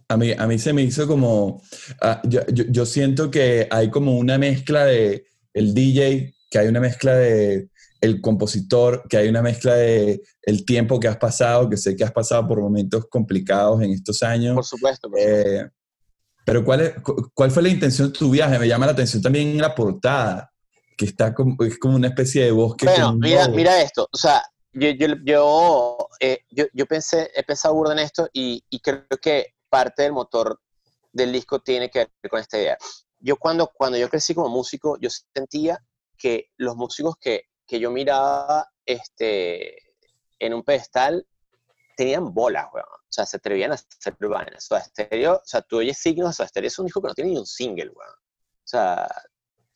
A mí, a mí se me hizo como, uh, yo, yo, yo, siento que hay como una mezcla de el DJ, que hay una mezcla de el compositor, que hay una mezcla de el tiempo que has pasado, que sé que has pasado por momentos complicados en estos años. Por supuesto. Por supuesto. Eh, pero ¿cuál, es, ¿cuál fue la intención de tu viaje? Me llama la atención también la portada, que está como, es como una especie de bosque. Bueno, mira, mira esto, o sea, yo, yo, yo, eh, yo, yo, pensé, he pensado burda en esto y, y, creo que parte del motor del disco tiene que ver con esta idea. Yo cuando, cuando yo crecí como músico, yo sentía que los músicos que, que yo miraba este, en un pedestal tenían bolas, weón. O sea, se atrevían a hacer vainas. O sea, o sea, tú oyes signos, sea, Stereo es un disco que no tiene ni un single, weón. O sea,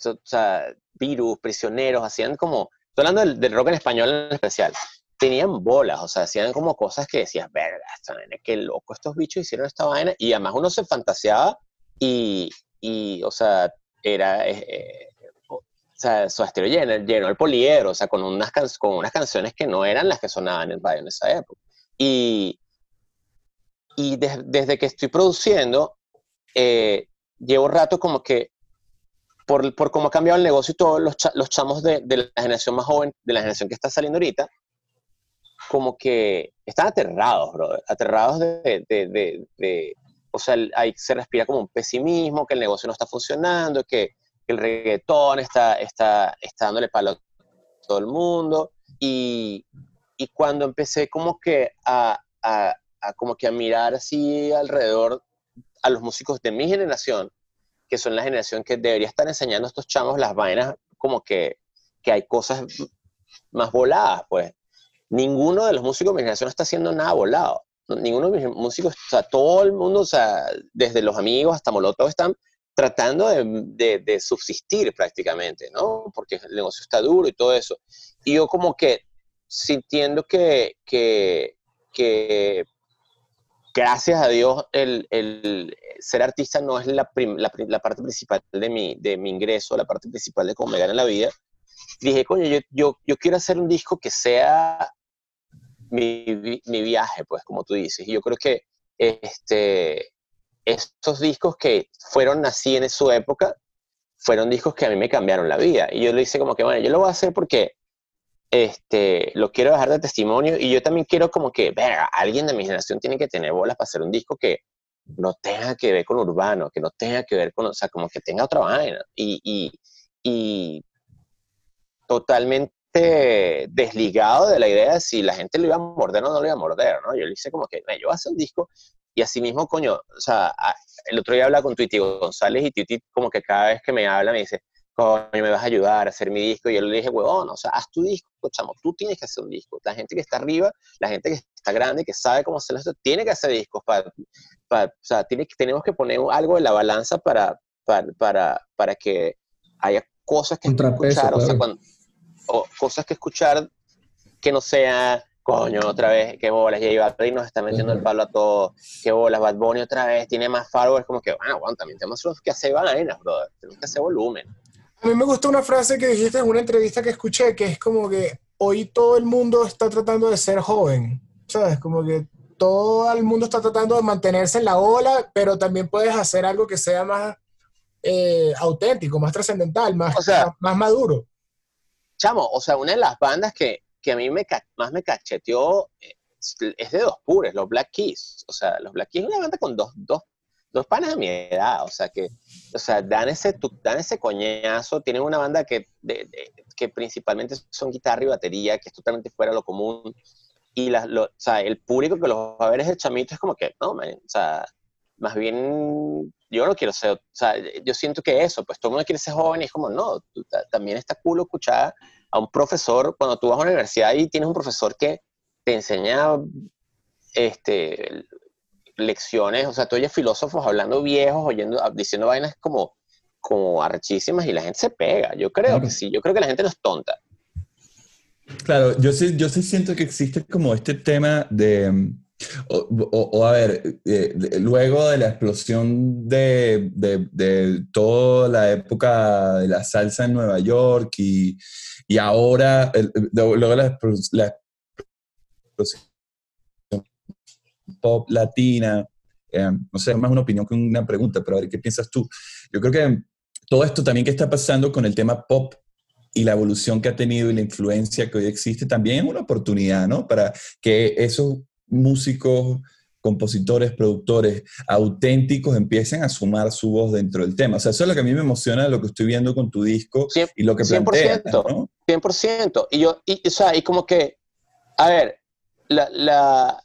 o sea, Virus, Prisioneros, hacían como, estoy hablando del, rock en español en especial, tenían bolas, o sea, hacían como cosas que decías, verga, esta vaina, qué loco estos bichos hicieron esta vaina, y además uno se fantaseaba y, y o sea, era, eh, eh o sea, su estéreo llenó, el poliedro, o sea, con unas, con unas canciones que no eran las que sonaban en radio en esa época. Y, y de, desde que estoy produciendo, eh, llevo rato como que, por, por cómo ha cambiado el negocio y todos los, cha, los chamos de, de, la generación más joven, de la generación que está saliendo ahorita, como que están aterrados, brother, aterrados de, de, o sea, ahí se respira como un pesimismo, que el negocio no está funcionando, que, que el reggaetón está, está, está dándole palo a todo el mundo. Y, y cuando empecé como que a, a, a, como que a mirar así alrededor a los músicos de mi generación, que son la generación que debería estar enseñando a estos chamos las vainas, como que, que hay cosas más voladas, pues. Ninguno de los músicos de mi generación está haciendo nada volado. Ninguno de mis músicos, o sea, todo el mundo, o sea, desde los amigos hasta Molotov, están tratando de, de, de subsistir prácticamente, ¿no? Porque el negocio está duro y todo eso. Y yo como que sintiendo que, que, gracias a Dios, el, el, ser artista no es la, la, parte principal de mi, de mi ingreso, la parte principal de cómo me gana la vida. Dije, coño, yo, yo, yo quiero hacer un disco que sea mi, mi, viaje, pues, como tú dices. Y yo creo que este, estos discos que fueron así en su época, fueron discos que a mí me cambiaron la vida. Y yo le hice como que, bueno, yo lo voy a hacer porque este, lo quiero dejar de testimonio y yo también quiero como que, verga, alguien de mi generación tiene que tener bolas para hacer un disco que no tenga que ver con urbano, que no tenga que ver con, o sea, como que tenga otra vaina y, y, y totalmente desligado de la idea de si la gente lo iba a morder o no lo iba a morder, ¿no? Yo le hice como que, yo hacer un disco y así mismo, coño, o sea, el otro día hablaba con Twitty González y Twitty como que cada vez que me habla me dice, coño, me vas a ayudar a hacer mi disco. Y yo le dije, huevón, o sea, haz tu disco, chamo, tú tienes que hacer un disco. La gente que está arriba, la gente que está grande, que sabe cómo hacerlo, tiene que hacer discos. Para, para, o sea, tiene, tenemos que poner algo en la balanza para, para, para, para que haya cosas que escuchar, o sea, cuando, o cosas que escuchar que no sea, coño, otra vez, qué bolas, J Balvin nos está metiendo el palo a todos, qué bolas, Bad Bunny otra vez, tiene más followers, como que, bueno, bueno, también tenemos que hacer vainas, brother, tenemos que hacer volumen. A mí me gustó una frase que dijiste en una entrevista que escuché, que es como que hoy todo el mundo está tratando de ser joven, ¿sabes? Como que todo el mundo está tratando de mantenerse en la ola, pero también puedes hacer algo que sea más eh, auténtico, más trascendental, más, o sea, más maduro. chamo, o sea, una de las bandas que, que a mí me, más me cacheteó eh, es de dos pures, los Black Keys. O sea, los Black Keys es una banda con dos, dos, dos panas de mi edad, o sea, que o sea, dan, ese, dan ese coñazo, tienen una banda que, que principalmente son guitarra y batería, que es totalmente fuera de lo común, y la, o sea, el público que los va a ver es el chamito, es como que, no, o sea, más bien yo no quiero ser, o sea, yo siento que eso, pues todo el mundo quiere ser joven y es como, no, también está cool escuchar a un profesor, cuando tú vas a la universidad y tienes un profesor que te enseña este, lecciones, o sea, tú oyes filósofos hablando viejos, oyendo, diciendo vainas como, como arrechísimas y la gente se pega. Yo creo que sí, yo creo que la gente no es tonta. Claro, yo sí, yo sí siento que existe como este tema de, o, a ver, eh, luego de la explosión de, de, toda la época de la salsa en Nueva York y, y ahora, luego de la, la explosión pop latina. Eh, no sé, más una opinión que una pregunta, pero a ver, ¿qué piensas tú? Yo creo que todo esto también que está pasando con el tema pop y la evolución que ha tenido y la influencia que hoy existe también es una oportunidad, ¿no? Para que esos músicos, compositores, productores auténticos empiecen a sumar su voz dentro del tema. O sea, eso es lo que a mí me emociona lo que estoy viendo con tu disco y lo que 100%, planteas, ¿no? 100%. Y yo, y, o sea, y como que, a ver, la, la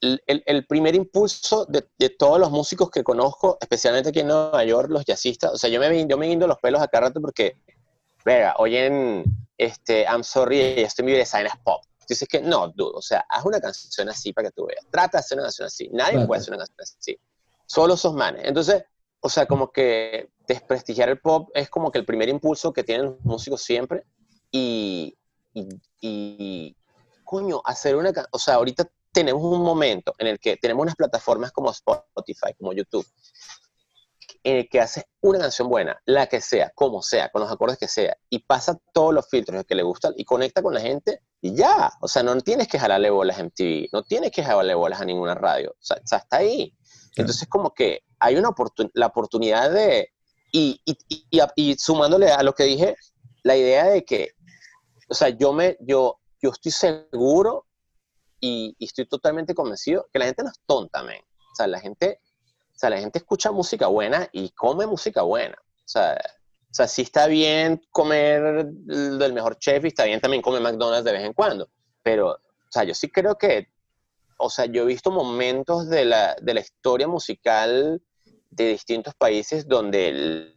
el, primer impulso de, todos los músicos que conozco, especialmente aquí en Nueva York, los jazzistas, o sea, yo me, yo me guindo los pelos acá rato porque, vea, oyen, este, I'm sorry, estoy mi design es pop. Dices que no, dude, o sea, haz una canción así para que tú veas. Trata de hacer una canción así. Nadie puede hacer una canción así. Solo esos manes. Entonces, o sea, como que desprestigiar el pop es como que el primer impulso que tienen los músicos siempre. Y, y, y coño, hacer una, o sea, ahorita tenemos un momento en el que tenemos unas plataformas como Spotify, como YouTube, en el que haces una canción buena, la que sea, como sea, con los acordes que sea, y pasa todos los filtros que le gustan y conecta con la gente y ya. O sea, no tienes que jalarle bolas en TV, no tienes que jalarle bolas a ninguna radio. O sea, está ahí. Entonces, como que hay una la oportunidad de. Y, y, y, y, sumándole a lo que dije, la idea de que, o sea, yo me, yo, yo estoy seguro y, estoy totalmente convencido que la gente no es tonta, men. O sea, la gente, o sea, la gente escucha música buena y come música buena. O sea, o sea, sí está bien comer del mejor chef y está bien también comer McDonald's de vez en cuando. Pero, o sea, yo sí creo que, o sea, yo he visto momentos de la, de la historia musical de distintos países donde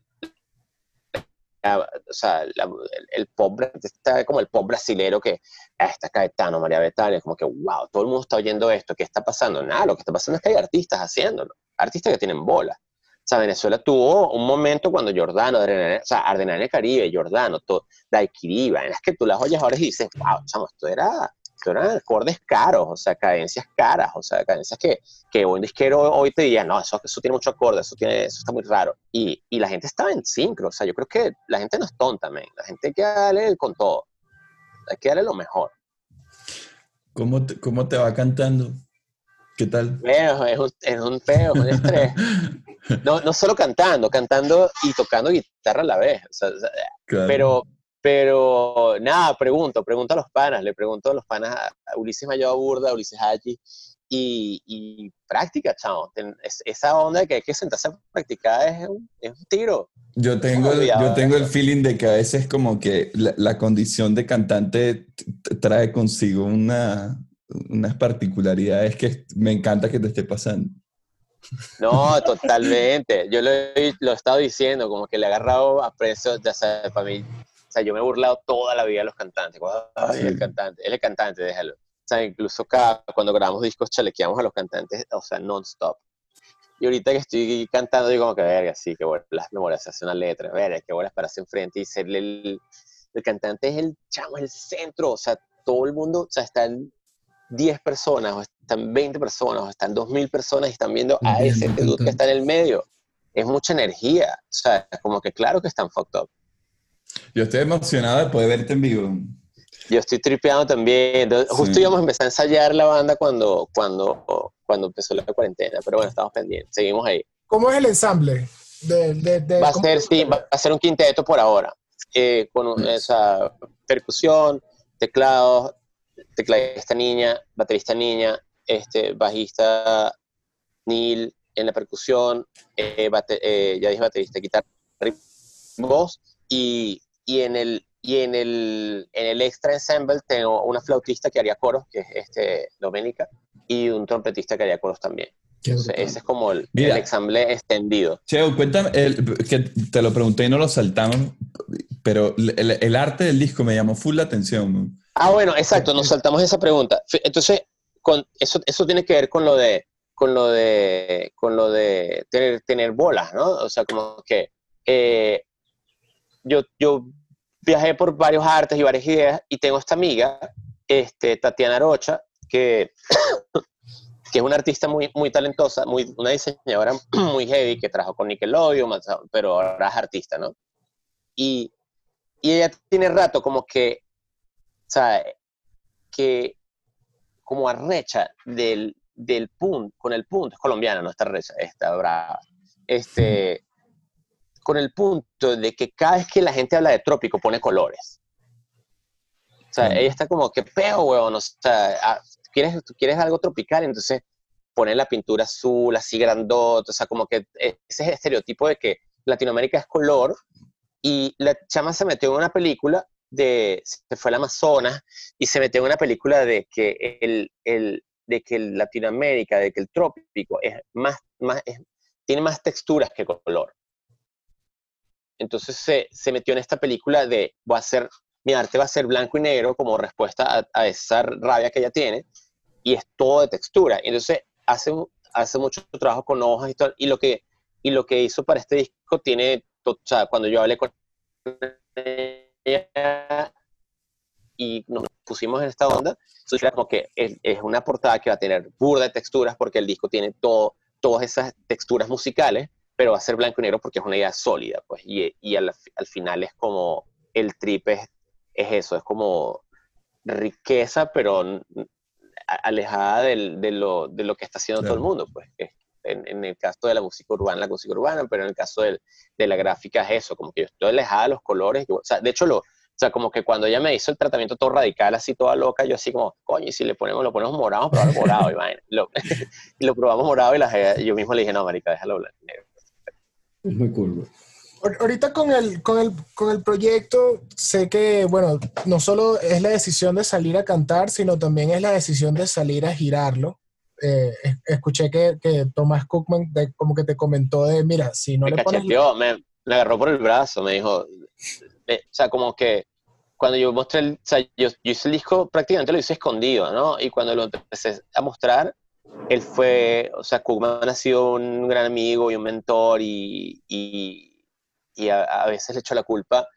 o sea, el, pop, está como el pop brasilero que ah, está Caetano, María Bethania, como que, wow, todo el mundo está oyendo esto, ¿qué está pasando? Nada, lo que está pasando es que hay artistas haciéndolo, artistas que tienen bola. O sea, Venezuela tuvo un momento cuando Jordano, o sea, Ardenal Caribe, Jordano, todo, Daikiriba, es que tú las oyes ahora y dices, wow, chamo, esto era eran acordes caros, o sea, cadencias caras, o sea, cadencias que, que un disquero hoy te diría, no, eso, eso tiene mucho acorde, eso, tiene, eso está muy raro. Y, y, la gente estaba en sincro, o sea, yo creo que la gente no es tonta, man. la gente hay que darle con todo, hay que darle lo mejor. ¿Cómo te, cómo te va cantando? ¿Qué tal? Feo, es un, es un feo, un estrés. *laughs* no, no solo cantando, cantando y tocando guitarra a la vez. O sea, Pero pero nada, pregunto, pregunto a los panas, le pregunto a los panas a Ulises Mayo Burda, a Ulises Hachi, y, y, práctica, chao. esa onda que hay que sentarse a practicar es un, es un tiro. Yo tengo, yo tengo el feeling de que a veces como que la, condición de cantante trae consigo una, unas particularidades que me encanta que te esté pasando. No, totalmente. Yo lo he, lo he estado diciendo, como que le he agarrado a precio, ya sabes, para mí o sea, yo me he burlado toda la vida de los cantantes. Ay, el cantante, él es cantante, déjalo. O sea, incluso cada, cuando grabamos discos chalequeamos a los cantantes, o sea, non-stop. Y ahorita que estoy cantando, digo como que, verga, sí, que bueno, las memorias, hace una letra, verga, que para pararse enfrente y serle el, el cantante es el chamo, es el centro, o sea, todo el mundo, o sea, están 10 personas, o están 20 personas, o están 2000 personas y están viendo a ese dude que está en el medio. Es mucha energía, o sea, como que claro que están fucked up. Yo estoy emocionado de poder verte en vivo. Yo estoy tripeando también. Justo íbamos a empezar a ensayar la banda cuando, cuando, cuando empezó la cuarentena, pero bueno, estamos pendientes, seguimos ahí. ¿Cómo es el ensamble? De, va, a ser, sí, va a ser un quinteto por ahora. Eh, con, percusión, teclados, tecladista niña, baterista niña, este, bajista Neil en la percusión, eh, eh, ya dije baterista, guitarra, voz, y, y, en el, y en el, en el extra ensemble tengo una flautista que haría coros, que es este, Doménica, y un trompetista que haría coros también. ese es como el, el ensamble extendido. Cheo, cuéntame, que te lo pregunté y no lo saltamos, pero el, el, arte del disco me llamó full la atención. Ah, bueno, exacto, nos saltamos esa pregunta. Entonces, con, eso, eso tiene que ver con lo de, con lo de, con lo de tener, tener bolas, ¿no? O sea, como que eh, yo, yo viajé por varios artes y varias ideas y tengo esta amiga, este, Tatiana Rocha, que, *coughs* que es una artista muy, muy talentosa, muy, una diseñadora *clears throat* muy heavy que trabajó con Nickelodeon, pero ahora es artista, ¿no? Y, y ella tiene rato como que sea, que como arrecha del, del punto, con el punto, es colombiana, no está recha, está este, con el punto de que cada vez que la gente habla de trópico pone colores. O sea, ella está como que peo, weón, o sea, ah, ¿quieres, ¿quieres algo tropical? Entonces pone la pintura azul, así grandota, o sea, como que ese es el estereotipo de que Latinoamérica es color y la chama se metió en una película de, se fue al Amazonas y se metió en una película de que el, el de que el Latinoamérica, de que el trópico es más, más tiene más texturas que color. Entonces se, se, metió en esta película de, voy a hacer, mi arte va a ser blanco y negro como respuesta a, esa rabia que ella tiene, y es todo de textura. Entonces hace, hace mucho trabajo con hojas y todo, y lo que, y lo que hizo para este disco tiene, o sea, cuando yo hablé con y nos pusimos en esta onda, como que es, una portada que va a tener burda de texturas porque el disco tiene todo, todas esas texturas musicales, pero va a ser blanco y negro porque es una idea sólida, pues, y, y al, al, final es como, el trip es, es, eso, es como riqueza, pero alejada del, de, lo, de, lo, que está haciendo todo el mundo, pues, en, en, el caso de la música urbana, la música urbana, pero en el caso del, de la gráfica es eso, como que yo estoy alejada de los colores. o sea, de hecho, lo, o sea, como que cuando ella me hizo el tratamiento todo radical, así toda loca, yo así como, coño, y si le ponemos, lo ponemos morado, probar morado, y, lo, *laughs* y lo probamos morado y la, yo mismo le dije, no, marica, déjalo blanco Es muy cool, Ahorita con el, con, el, con el proyecto, sé que, bueno, no solo es la decisión de salir a cantar, sino también es la decisión de salir a girarlo. Eh, escuché que, que Tomás Cookman como que te comentó de, mira, si no me le pones... Me, me agarró por el brazo, me dijo, o sea, como que cuando yo mostré, el, o sea, yo, hice el disco prácticamente lo hice escondido, ¿no? Y cuando lo empecé a mostrar, él fue, o sea, Cookman ha sido un gran amigo y un mentor y, y, a, veces le echo la culpa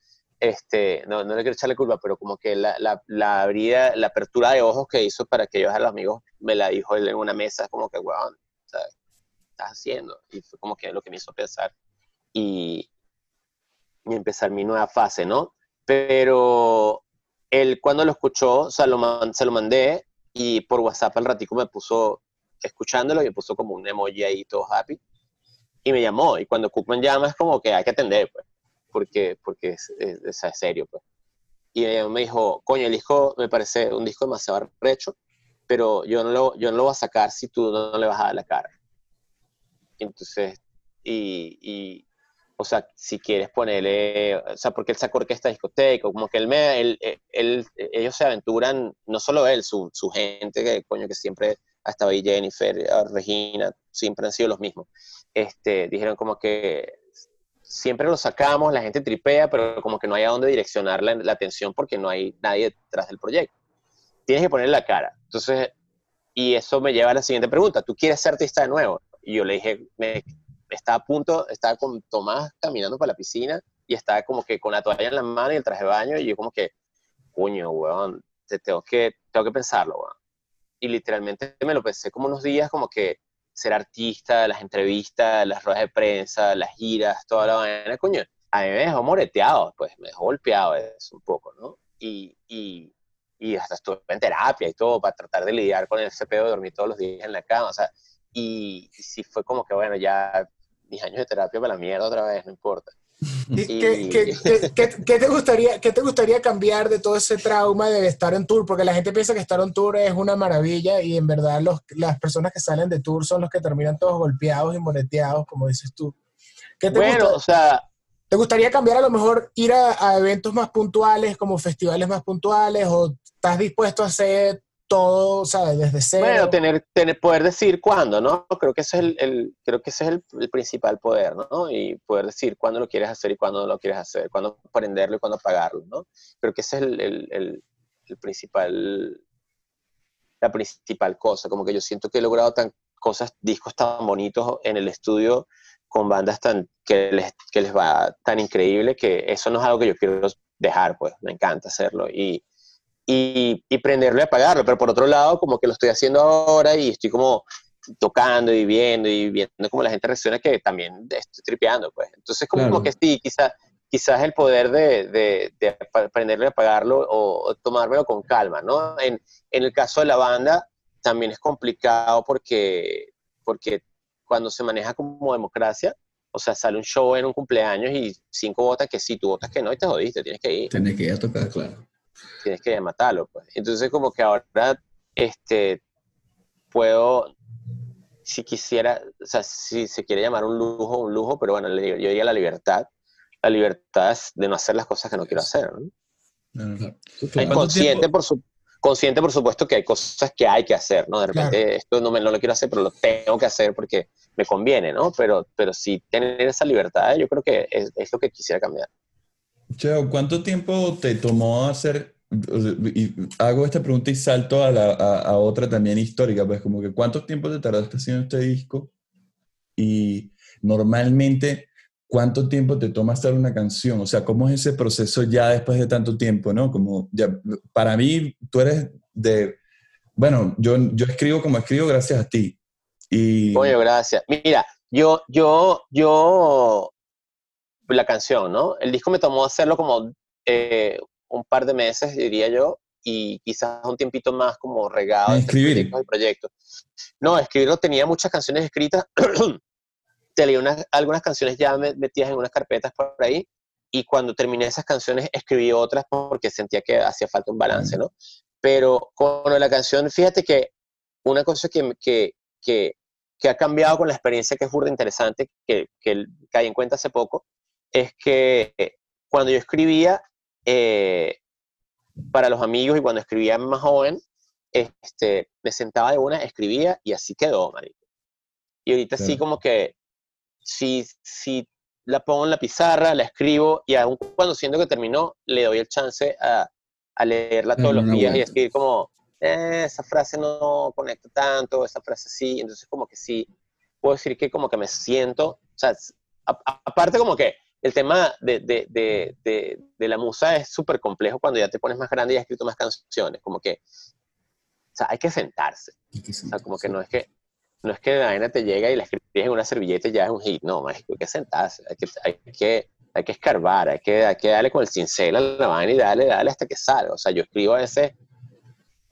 este, no, no le quiero echarle culpa, pero como que la, la, la, abría, la apertura de ojos que hizo para que yo a los amigos me la dijo él en una mesa, como que, weón, estás haciendo? Y fue como que lo que me hizo pensar y, y empezar mi nueva fase, ¿no? Pero él cuando lo escuchó, o se lo mandé y por WhatsApp al ratico me puso, escuchándolo, y me puso como un emoji ahí todo happy y me llamó. Y cuando Cookman llama es como que hay que atender, pues porque, porque es, es, serio. Pues. Y me dijo, coño, el disco me parece un disco demasiado recho, pero yo no lo, yo no lo voy a sacar si tú no, le vas a dar la cara. Entonces, y, y, o sea, si quieres ponerle, o sea, porque él sacó orquesta discoteca, como que él me, él, él, ellos se aventuran, no solo él, su, su gente, que coño, que siempre ha estado ahí, Jennifer, Regina, siempre han sido los mismos. Este, dijeron como que siempre lo sacamos, la gente tripea, pero como que no hay a dónde direccionar la, atención porque no hay nadie detrás del proyecto. Tienes que poner la cara. Entonces, y eso me lleva a la siguiente pregunta. ¿Tú quieres ser artista de nuevo? Y yo le dije, me, estaba a punto, estaba con Tomás caminando para la piscina y estaba como que con la toalla en la mano y el traje de baño y yo como que, coño, weón, te tengo que, tengo que pensarlo, weón. Y literalmente me lo pensé como unos días como que ser artista, las entrevistas, las ruedas de prensa, las giras, toda la vaina, coño, a mí me dejó moreteado, pues me dejó golpeado eso un poco, ¿no? Y, y, y hasta estuve en terapia y todo para tratar de lidiar con ese pedo de dormir todos los días en la cama, o sea, y, y sí fue como que, bueno, ya mis años de terapia para la mierda otra vez, no importa. ¿Y qué, qué- qué- qué- qué te gustaría, ¿Qué te gustaría cambiar de todo ese trauma de estar en tour? Porque la gente piensa que estar en tour es una maravilla y en verdad los, las personas que salen de tour son los que terminan todos golpeados y moreteados, como dices tú. ¿Qué te, Bueno, gusta- o sea, ¿Te gustaría cambiar a lo mejor ir a, a eventos más puntuales, como festivales más puntuales, o estás dispuesto a hacer todo, ¿sabes? Desde cero. Bueno, tener, tener, poder decir cuándo, ¿no? Creo que ese es el, el- creo que ese es el, el principal poder, ¿no? Y poder decir cuándo lo quieres hacer y cuándo no lo quieres hacer, cuándo aprenderlo y cuándo pagarlo, ¿no? Creo que ese es el- el principal, la principal cosa, como que yo siento que he logrado tan cosas, discos tan bonitos en el estudio con bandas tan que les, que les va tan increíble que eso no es algo que yo quiero dejar, pues me encanta hacerlo y, y, y prenderlo y apagarlo, pero por otro lado como que lo estoy haciendo ahora y estoy como tocando y viendo y viendo como la gente reacciona que también estoy tripeando, pues. Entonces como, Claro. como que sí, quizás quizás el poder de, de, de ap- aprenderlo y apagarlo o, o tomármelo con calma, ¿no? En, en el caso de la banda también es complicado porque, porque cuando se maneja como democracia, o sea, sale un show en un cumpleaños y cinco votan que sí, tú votas que no y te jodiste, tienes que ir Tienes que ir a tocar, claro. Tienes que matarlo, pues. Entonces, como que ahora, este, puedo, si quisiera, o sea, si se quiere llamar un lujo, un lujo, pero bueno, yo diría la libertad. La libertad es de no hacer las cosas que no quiero hacer, ¿no? Claro. Hay ¿Cuánto consciente, tiempo- por su, consciente, por supuesto, que hay cosas que hay que hacer, ¿no? De repente, esto no, me, no lo quiero hacer, pero lo tengo que hacer porque me conviene, ¿no? Pero, pero sí tener esa libertad, yo creo que es, es lo que quisiera cambiar. Cheo, ¿cuánto tiempo te tomó hacer, y hago esta pregunta y salto a, la- a- a otra también histórica, pues como que ¿cuánto tiempo te tardaste haciendo este disco? Y normalmente, ¿cuánto tiempo te toma hacer una canción? O sea, ¿cómo es ese proceso ya después de tanto tiempo, no? Como ya, para mí, tú eres de, bueno, yo, yo escribo como escribo gracias a ti. Y, Coño, gracias. Mira, yo, yo, yo, la canción, ¿no? El disco me tomó hacerlo como eh, un par de meses, diría yo, y quizás un tiempito más como regado. En entre escribir. proyectos y proyectos. No, escribirlo tenía muchas canciones escritas. *clears throat* Tenía unas, algunas canciones ya me- metidas en unas carpetas por ahí. Y cuando terminé esas canciones, escribí otras porque sentía que hacía falta un balance, ¿no? Pero con la canción, fíjate que una cosa que, que, que, que ha cambiado con la experiencia que es burda interesante, que, que caí en cuenta hace poco, es que cuando yo escribía eh, para los amigos y cuando escribía más joven, este, me sentaba de una, escribía y así quedó, marico. Y ahorita sí Claro. como que, si, si la pongo en la pizarra, la escribo y aun cuando siento que terminó, le doy el chance a, a leerla todos los días y escribir como, "Eh, esa frase no conecta tanto, esa frase sí, entonces como que sí, puedo decir que como que me siento, o sea, a- aparte como que el tema de, de, de, de, la musa es súper complejo cuando ya te pones más grande y has escrito más canciones, como que, o sea, hay que sentarse, o sea, como que no es que, no es que la vaina te llega y la escribes en una servilleta y ya es un hit, no, mágico, hay que sentarse, hay que, hay que, hay que escarbar, hay que, hay que darle con el cincel a la vaina y darle, darle hasta que salga, o sea, yo escribo a veces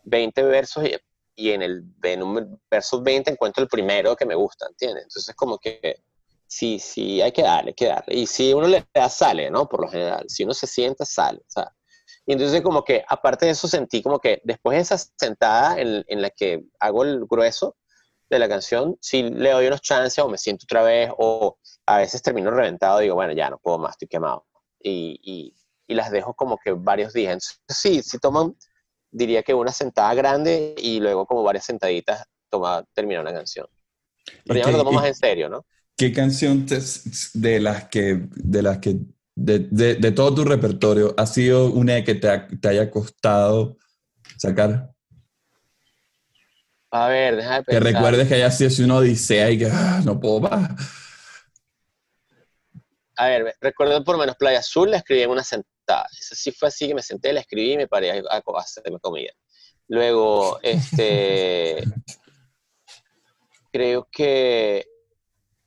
20 versos y, y en el en un verso 20 encuentro el primero que me gusta, ¿entiendes? Entonces como que sí, sí, hay que darle, hay que darle. Y si uno le da, sale, ¿no? Por lo general, si uno se sienta, sale. Y entonces como que, aparte de eso, sentí como que después de esa sentada en, en la que hago el grueso de la canción, si le doy unos chances o me siento otra vez o a veces termino reventado digo, bueno, ya no puedo más, estoy quemado. Y, y, y las dejo como que varios días. Entonces, sí, sí toman, diría que una sentada grande y luego como varias sentaditas toma, termina una canción. Pero ¿Y ya me lo tomo más en serio, ¿no? ¿Qué canción te- de las que, de las que, de, de- de todo tu repertorio, ha sido una que te, ha- te haya costado sacar? A ver, déjame Que pensar. recuerdes que haya sido una odisea y que "Ah, no puedo más. A ver, recuerdo por menos Playa Azul, la escribí en una sentada. Esa sí fue así que me senté, la escribí y me paré a hacerme comida. Luego, este. *laughs* creo que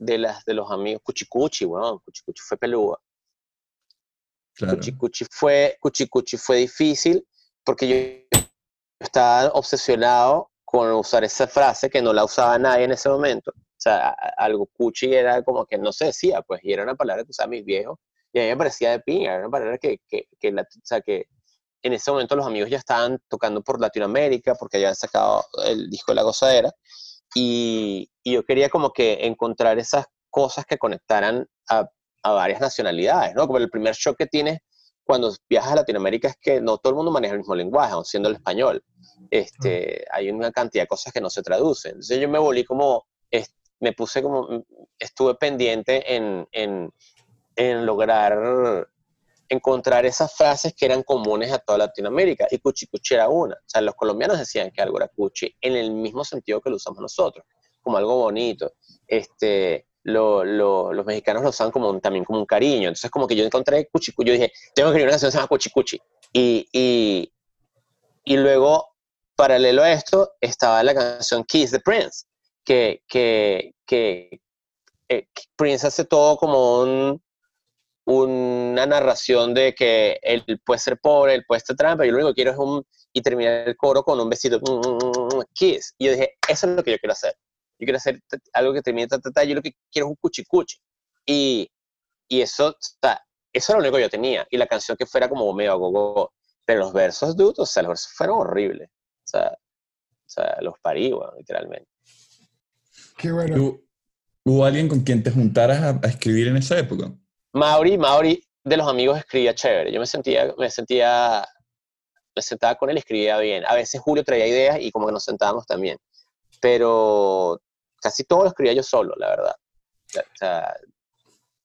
de las de los amigos, Cuchicuchi, weón, Cuchicuchi fue peluda. Claro. Cuchicuchi fue, Cuchicuchi fue difícil porque yo estaba obsesionado con usar esa frase que no la usaba nadie en ese momento. O sea, algo cuchi era como que no se decía, pues, y era una palabra que usaban mis viejos Y a mí me parecía de pinga, una manera que, que, que, la, o sea, que en ese momento los amigos ya estaban tocando por Latinoamérica porque habían sacado el disco de La Gozadera y, y yo quería como que encontrar esas cosas que conectaran a, a, varias nacionalidades, ¿no? Como el primer shock que tienes cuando viajas a Latinoamérica es que no todo el mundo maneja el mismo lenguaje, aun siendo el español. Este, hay una cantidad de cosas que no se traducen. Entonces yo me volví como, me puse como, estuve pendiente en, en, en lograr encontrar esas frases que eran comunes a toda Latinoamérica. Y cuchi cuchi era una. O sea, los colombianos decían que algo era cuchi en el mismo sentido que lo usamos nosotros, como algo bonito. Este, lo, lo, los mexicanos lo usan como también como un cariño. Entonces, como que yo encontré cuchi yo dije, tengo que escribir una canción que se llama cuchi. Y, y, y, luego, paralelo a esto, estaba la canción Kiss the Prince, que, que, que eh, Prince hace todo como un una narración de que él puede ser pobre, él puede ser trampa, y lo único que quiero es un, y terminar el coro con un besito, mm, kiss. Y yo dije, eso es lo que yo quiero hacer. Yo quiero hacer algo que termine, ta, ta, ta, yo lo que quiero es un cuchi cuchi. Y, y eso, o sea, eso era lo único que yo tenía. Y la canción que fuera como medio gogo. Pero los versos, dude, o sea, los versos fueron horribles. O sea, o sea los parí, bueno, literalmente. Qué bueno. ¿Hubo alguien con quien te juntaras a, a escribir en esa época? Mauri, Mauri de los amigos escribía chévere. Yo me sentía, me sentía, me sentaba con él y escribía bien. A veces Julio traía ideas y como que nos sentábamos también. Pero casi todo lo escribía yo solo, la verdad.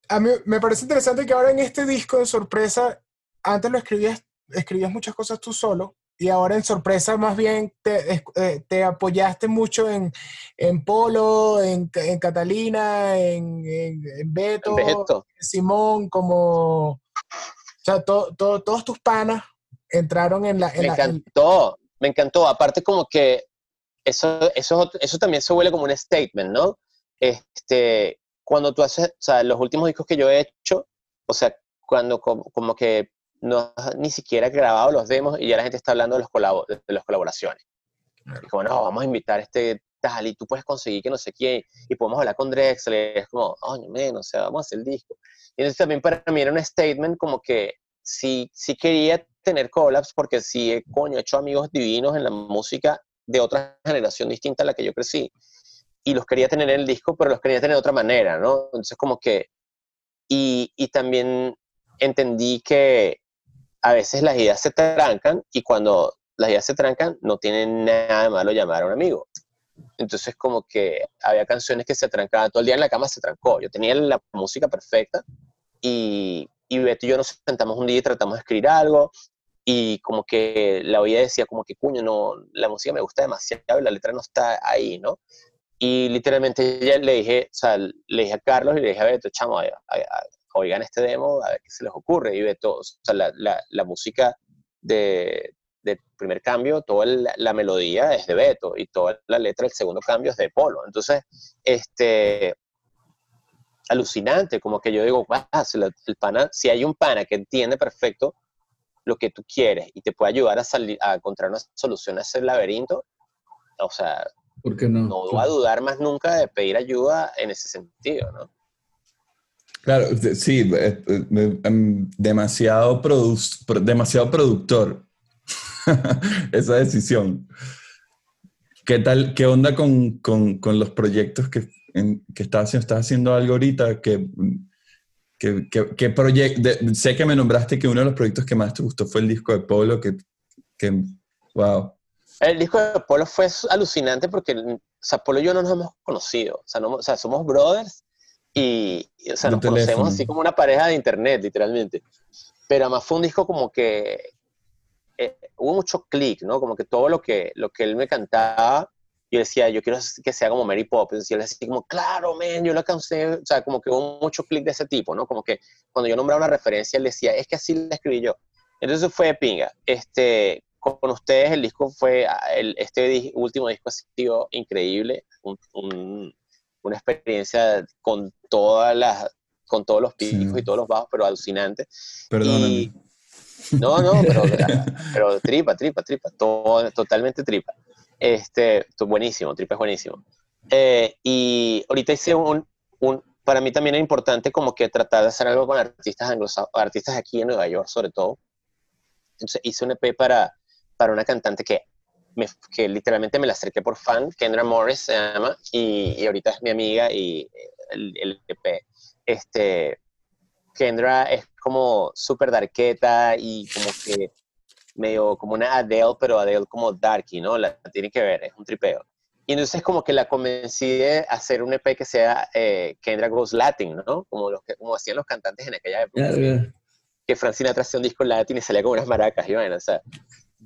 A mí me parece interesante que ahora en este disco de sorpresa, antes lo escribías, escribías muchas cosas tú solo, y ahora en sorpresa más bien te, eh, te apoyaste mucho en, en Polo, en, en Catalina, en, en, Beto, Beto, Simón, como... O sea, to, to, todos tus panas entraron en la... Me la, encantó, en... me encantó. Aparte como que eso, eso, eso también se vuelve como un statement, ¿no? Este, cuando tú haces, o sea, los últimos discos que yo he hecho, o sea, cuando como, como que no ni siquiera grabado los demos y ya la gente está hablando de los, colabo de las colaboraciones. Claro. Y como, no, vamos a invitar a este tal y tú puedes conseguir que no sé quién y podemos hablar con Drexler. Es como, oye, menos, o sea, vamos a hacer el disco. Y entonces también para mí era un statement como que sí, sí quería tener collabs porque sí, coño, he hecho amigos divinos en la música de otra generación distinta a la que yo crecí. Y los quería tener en el disco, pero los quería tener de otra manera, ¿no? Entonces como que... Y, y también entendí que a veces las ideas se trancan y cuando las ideas se trancan no tiene nada de malo llamar a un amigo. Entonces como que había canciones que se trancaban, todo el día en la cama se trancó. Yo tenía la música perfecta y, y Beto y yo nos sentamos un día y tratamos de escribir algo y como que la oía decía como que, cuño, no, la música me gusta demasiado y la letra no está ahí, ¿no? Y literalmente ya le dije, o sea, le dije a Carlos y le dije a Beto, chamo, a, a, oigan este demo, a ver qué se les ocurre. Y Beto, o sea, la, la, la música de, de, primer cambio, toda la, la, melodía es de Beto y toda la letra del segundo cambio es de Polo. Entonces, este, alucinante, como que yo digo, ah, si, el pana, si hay un pana que entiende perfecto lo que tú quieres y te puede ayudar a, salir, a encontrar una solución a ese laberinto, o sea, ¿Por qué no? no va a dudar más nunca de pedir ayuda en ese sentido, ¿no? Claro, sí, demasiado, produ demasiado productor *laughs* esa decisión. ¿Qué tal, qué onda con, con, con los proyectos que, que estás haciendo? ¿Estás haciendo algo ahorita? ¿Qué, qué, qué, qué proyecto? Sé que me nombraste que uno de los proyectos que más te gustó fue el disco de Polo, que, que wow. El disco de Polo fue alucinante porque, o sea, Polo y yo no nos hemos conocido, o sea, no, o sea somos brothers, y, o sea, nos teléfono. conocemos así como una pareja de internet, literalmente. Pero además fue un disco como que eh, hubo mucho clic, ¿no? Como que todo lo que, lo que él me cantaba, yo decía, yo quiero que sea como Mary Poppins. Y él decía como, claro, man, yo la cansé. O sea, como que hubo mucho clic de ese tipo, ¿no? Como que cuando yo nombraba una referencia, él decía, es que así la escribí yo. Entonces fue pinga. Este, con ustedes el disco fue, el, este último disco ha sido increíble, un, un, una experiencia con todas las con todos los picos sí. y todos los bajos, pero alucinante. Perdóname. Y, no, no, pero, *laughs* pero, tripa, tripa, tripa, todo, totalmente tripa. Este, buenísimo, tripa es buenísimo. Eh, y ahorita hice un, un, para mí también es importante como que tratar de hacer algo con artistas artistas aquí en Nueva York sobre todo. Entonces hice un EP para, para una cantante que, me, que literalmente me la acerqué por fan, Kendra Morris se llama, y, y ahorita es mi amiga y el, el EP. Este, Kendra es como súper darketa y como que medio como una Adele, pero Adele como darky, ¿no? La, tiene que ver, es un tripeo. Y entonces como que la convencí de hacer un EP que sea eh, Kendra Goes Latin, ¿no? Como, los que, como hacían los cantantes en aquella época. Que Francina hacía un disco latin y salía con unas maracas y bueno, o sea.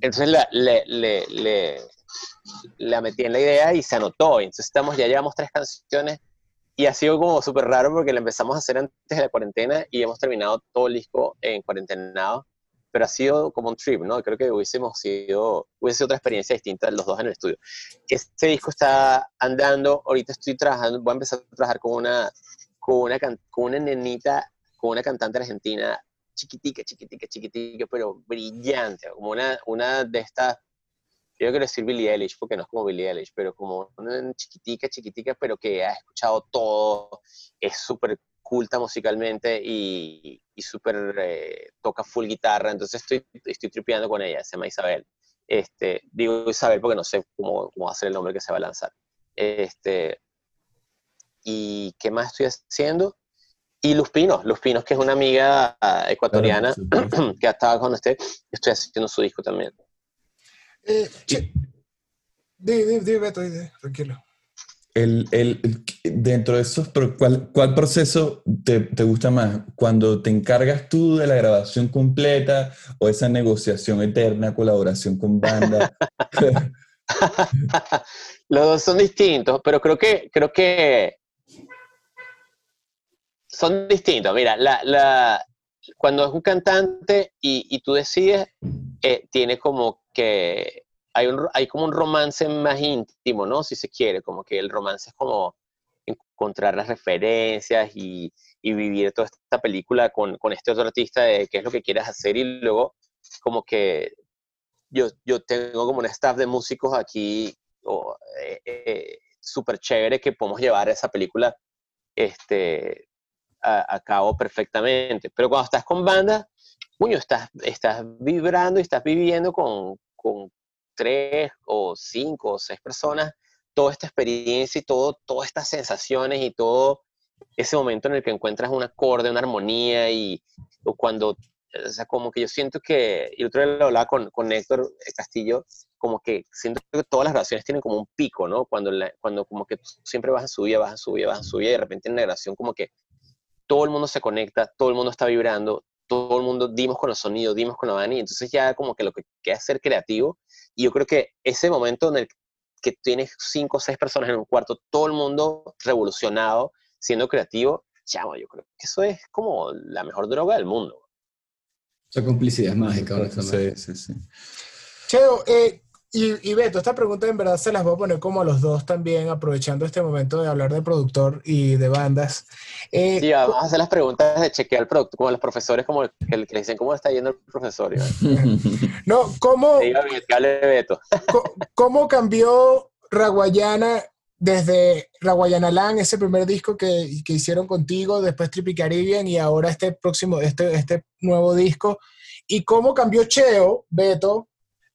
Entonces la, le, le, le, la metí en la idea y se anotó. Entonces estamos, ya llevamos tres canciones y ha sido como súper raro porque la empezamos a hacer antes de la cuarentena y hemos terminado todo el disco en cuarentenado, pero ha sido como un trip, ¿no? Creo que hubiésemos sido, hubiese sido otra experiencia distinta los dos en el estudio. Este disco está andando, ahorita estoy trabajando, voy a empezar a trabajar con una, con una, con una nenita, con una cantante argentina chiquitica, chiquitica, chiquitica, pero brillante, como una, una de estas yo quiero decir Billie Eilish porque no es como Billie Eilish, pero como una chiquitica, chiquitica, pero que ha escuchado todo, es súper culta musicalmente y, y súper eh, toca full guitarra, entonces estoy, estoy tripeando con ella, se llama Isabel. Este, digo Isabel porque no sé cómo, cómo va a ser el nombre que se va a lanzar. Este, ¿Y qué más estoy haciendo? Y Luz Pinos, Luz Pinos, que es una amiga ah, ecuatoriana *clears throat* que ha estado con usted, estoy haciendo su disco también. Eh, Dime, Beto, tranquilo. El, el, dentro de esos, ¿cuál, cuál proceso te, te, gusta más? ¿Cuando te encargas tú de la grabación completa o esa negociación eterna, colaboración con banda? *laughs* Los dos son distintos, pero creo que, creo que son distintos. Mira, la, la, cuando es un cantante y, y tú decides, eh, tiene como que hay, un, hay como un romance más íntimo, ¿no? Si se quiere, como que el romance es como encontrar las referencias y, y vivir toda esta película con, con, este otro artista de qué es lo que quieres hacer y luego como que yo, yo tengo como un staff de músicos aquí oh, súper chévere que podemos llevar esa película este, a, cabo perfectamente. Pero cuando estás con banda, puño, estás, estás vibrando y estás viviendo con, con tres o cinco o seis personas toda esta experiencia y todo, todas estas sensaciones y todo ese momento en el que encuentras un acorde, una armonía y o cuando, o sea, como que yo siento que, y otro día lo hablaba con, con Héctor Castillo, como que siento que todas las grabaciones tienen como un pico, ¿no? Cuando, cuando como que siempre vas a subir, vas a subir, vas a subir y de repente en la grabación como que todo el mundo se conecta, todo el mundo está vibrando, todo el mundo dimos con los sonidos, dimos con la banda y entonces ya como que lo que queda es ser creativo y yo creo que ese momento en el que tienes cinco o seis personas en un cuarto, todo el mundo revolucionado, siendo creativo, chamo, yo creo que eso es como la mejor droga del mundo. Esa complicidad mágica, Sí, sí, sí. Cheo, eh, y, y, Beto, esta pregunta en verdad se las voy a poner como a los dos también, aprovechando este momento de hablar de productor y de bandas. Eh, sí, vamos a hacer las preguntas de chequear el producto, como los profesores, como el, que le dicen, ¿cómo está yendo el profesor? *laughs* no, ¿cómo, Beto. *laughs* ¿cómo cambió Raguayana desde Raguayana Land, ese primer disco que, que hicieron contigo, después Trippy Caribbean y ahora este próximo, este, este nuevo disco? ¿Y cómo cambió Cheo, Beto,